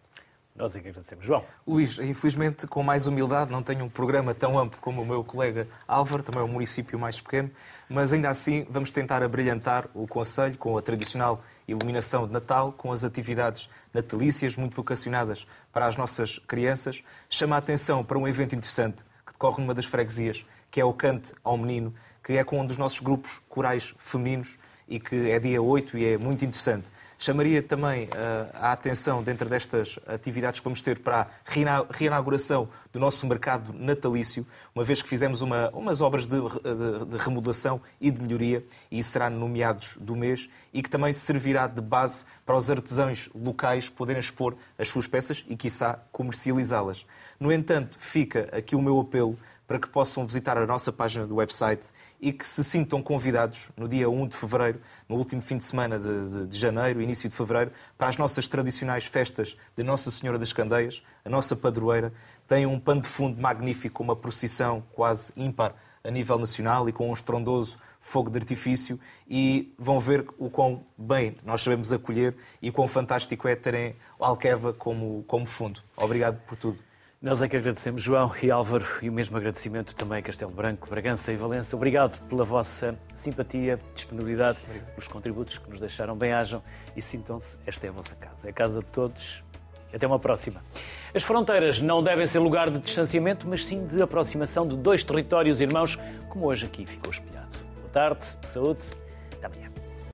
Nós é que agradecemos. João. Luís, infelizmente, com mais humildade, não tenho um programa tão amplo como o meu colega Álvaro, também é um município mais pequeno, mas ainda assim vamos tentar abrilhantar o Conselho com a tradicional iluminação de Natal, com as atividades natalícias muito vocacionadas para as nossas crianças. Chama a atenção para um evento interessante que decorre numa das freguesias, que é o Cante ao Menino, que é com um dos nossos grupos corais femininos e que é dia 8 e é muito interessante. Chamaria também uh, a atenção, dentro destas atividades que vamos ter para a reinauguração do nosso mercado natalício, uma vez que fizemos uma, umas obras de, de, de, remodelação e de melhoria, e isso será no meados do mês, e que também servirá de base para os artesãos locais poderem expor as suas peças e, quiçá, comercializá-las. No entanto, fica aqui o meu apelo para que possam visitar a nossa página do website e que se sintam convidados no dia 1 de fevereiro, no último fim de semana de, de, de, janeiro, início de fevereiro, para as nossas tradicionais festas de Nossa Senhora das Candeias, a nossa padroeira. Tem um pano de fundo magnífico, uma procissão quase ímpar a nível nacional e com um estrondoso fogo de artifício e vão ver o quão bem nós sabemos acolher e quão fantástico é terem Alqueva como, como fundo. Obrigado por tudo. Nós é que agradecemos, João e Álvaro, e o mesmo agradecimento também a Castelo Branco, Bragança e Valença. Obrigado pela vossa simpatia, disponibilidade, Obrigado. pelos contributos que nos deixaram. Bem-ajam e sintam-se, esta é a vossa casa. É a casa de todos. Até uma próxima. As fronteiras não devem ser lugar de distanciamento, mas sim de aproximação de dois territórios irmãos, como hoje aqui ficou espelhado. Boa tarde, saúde, até amanhã.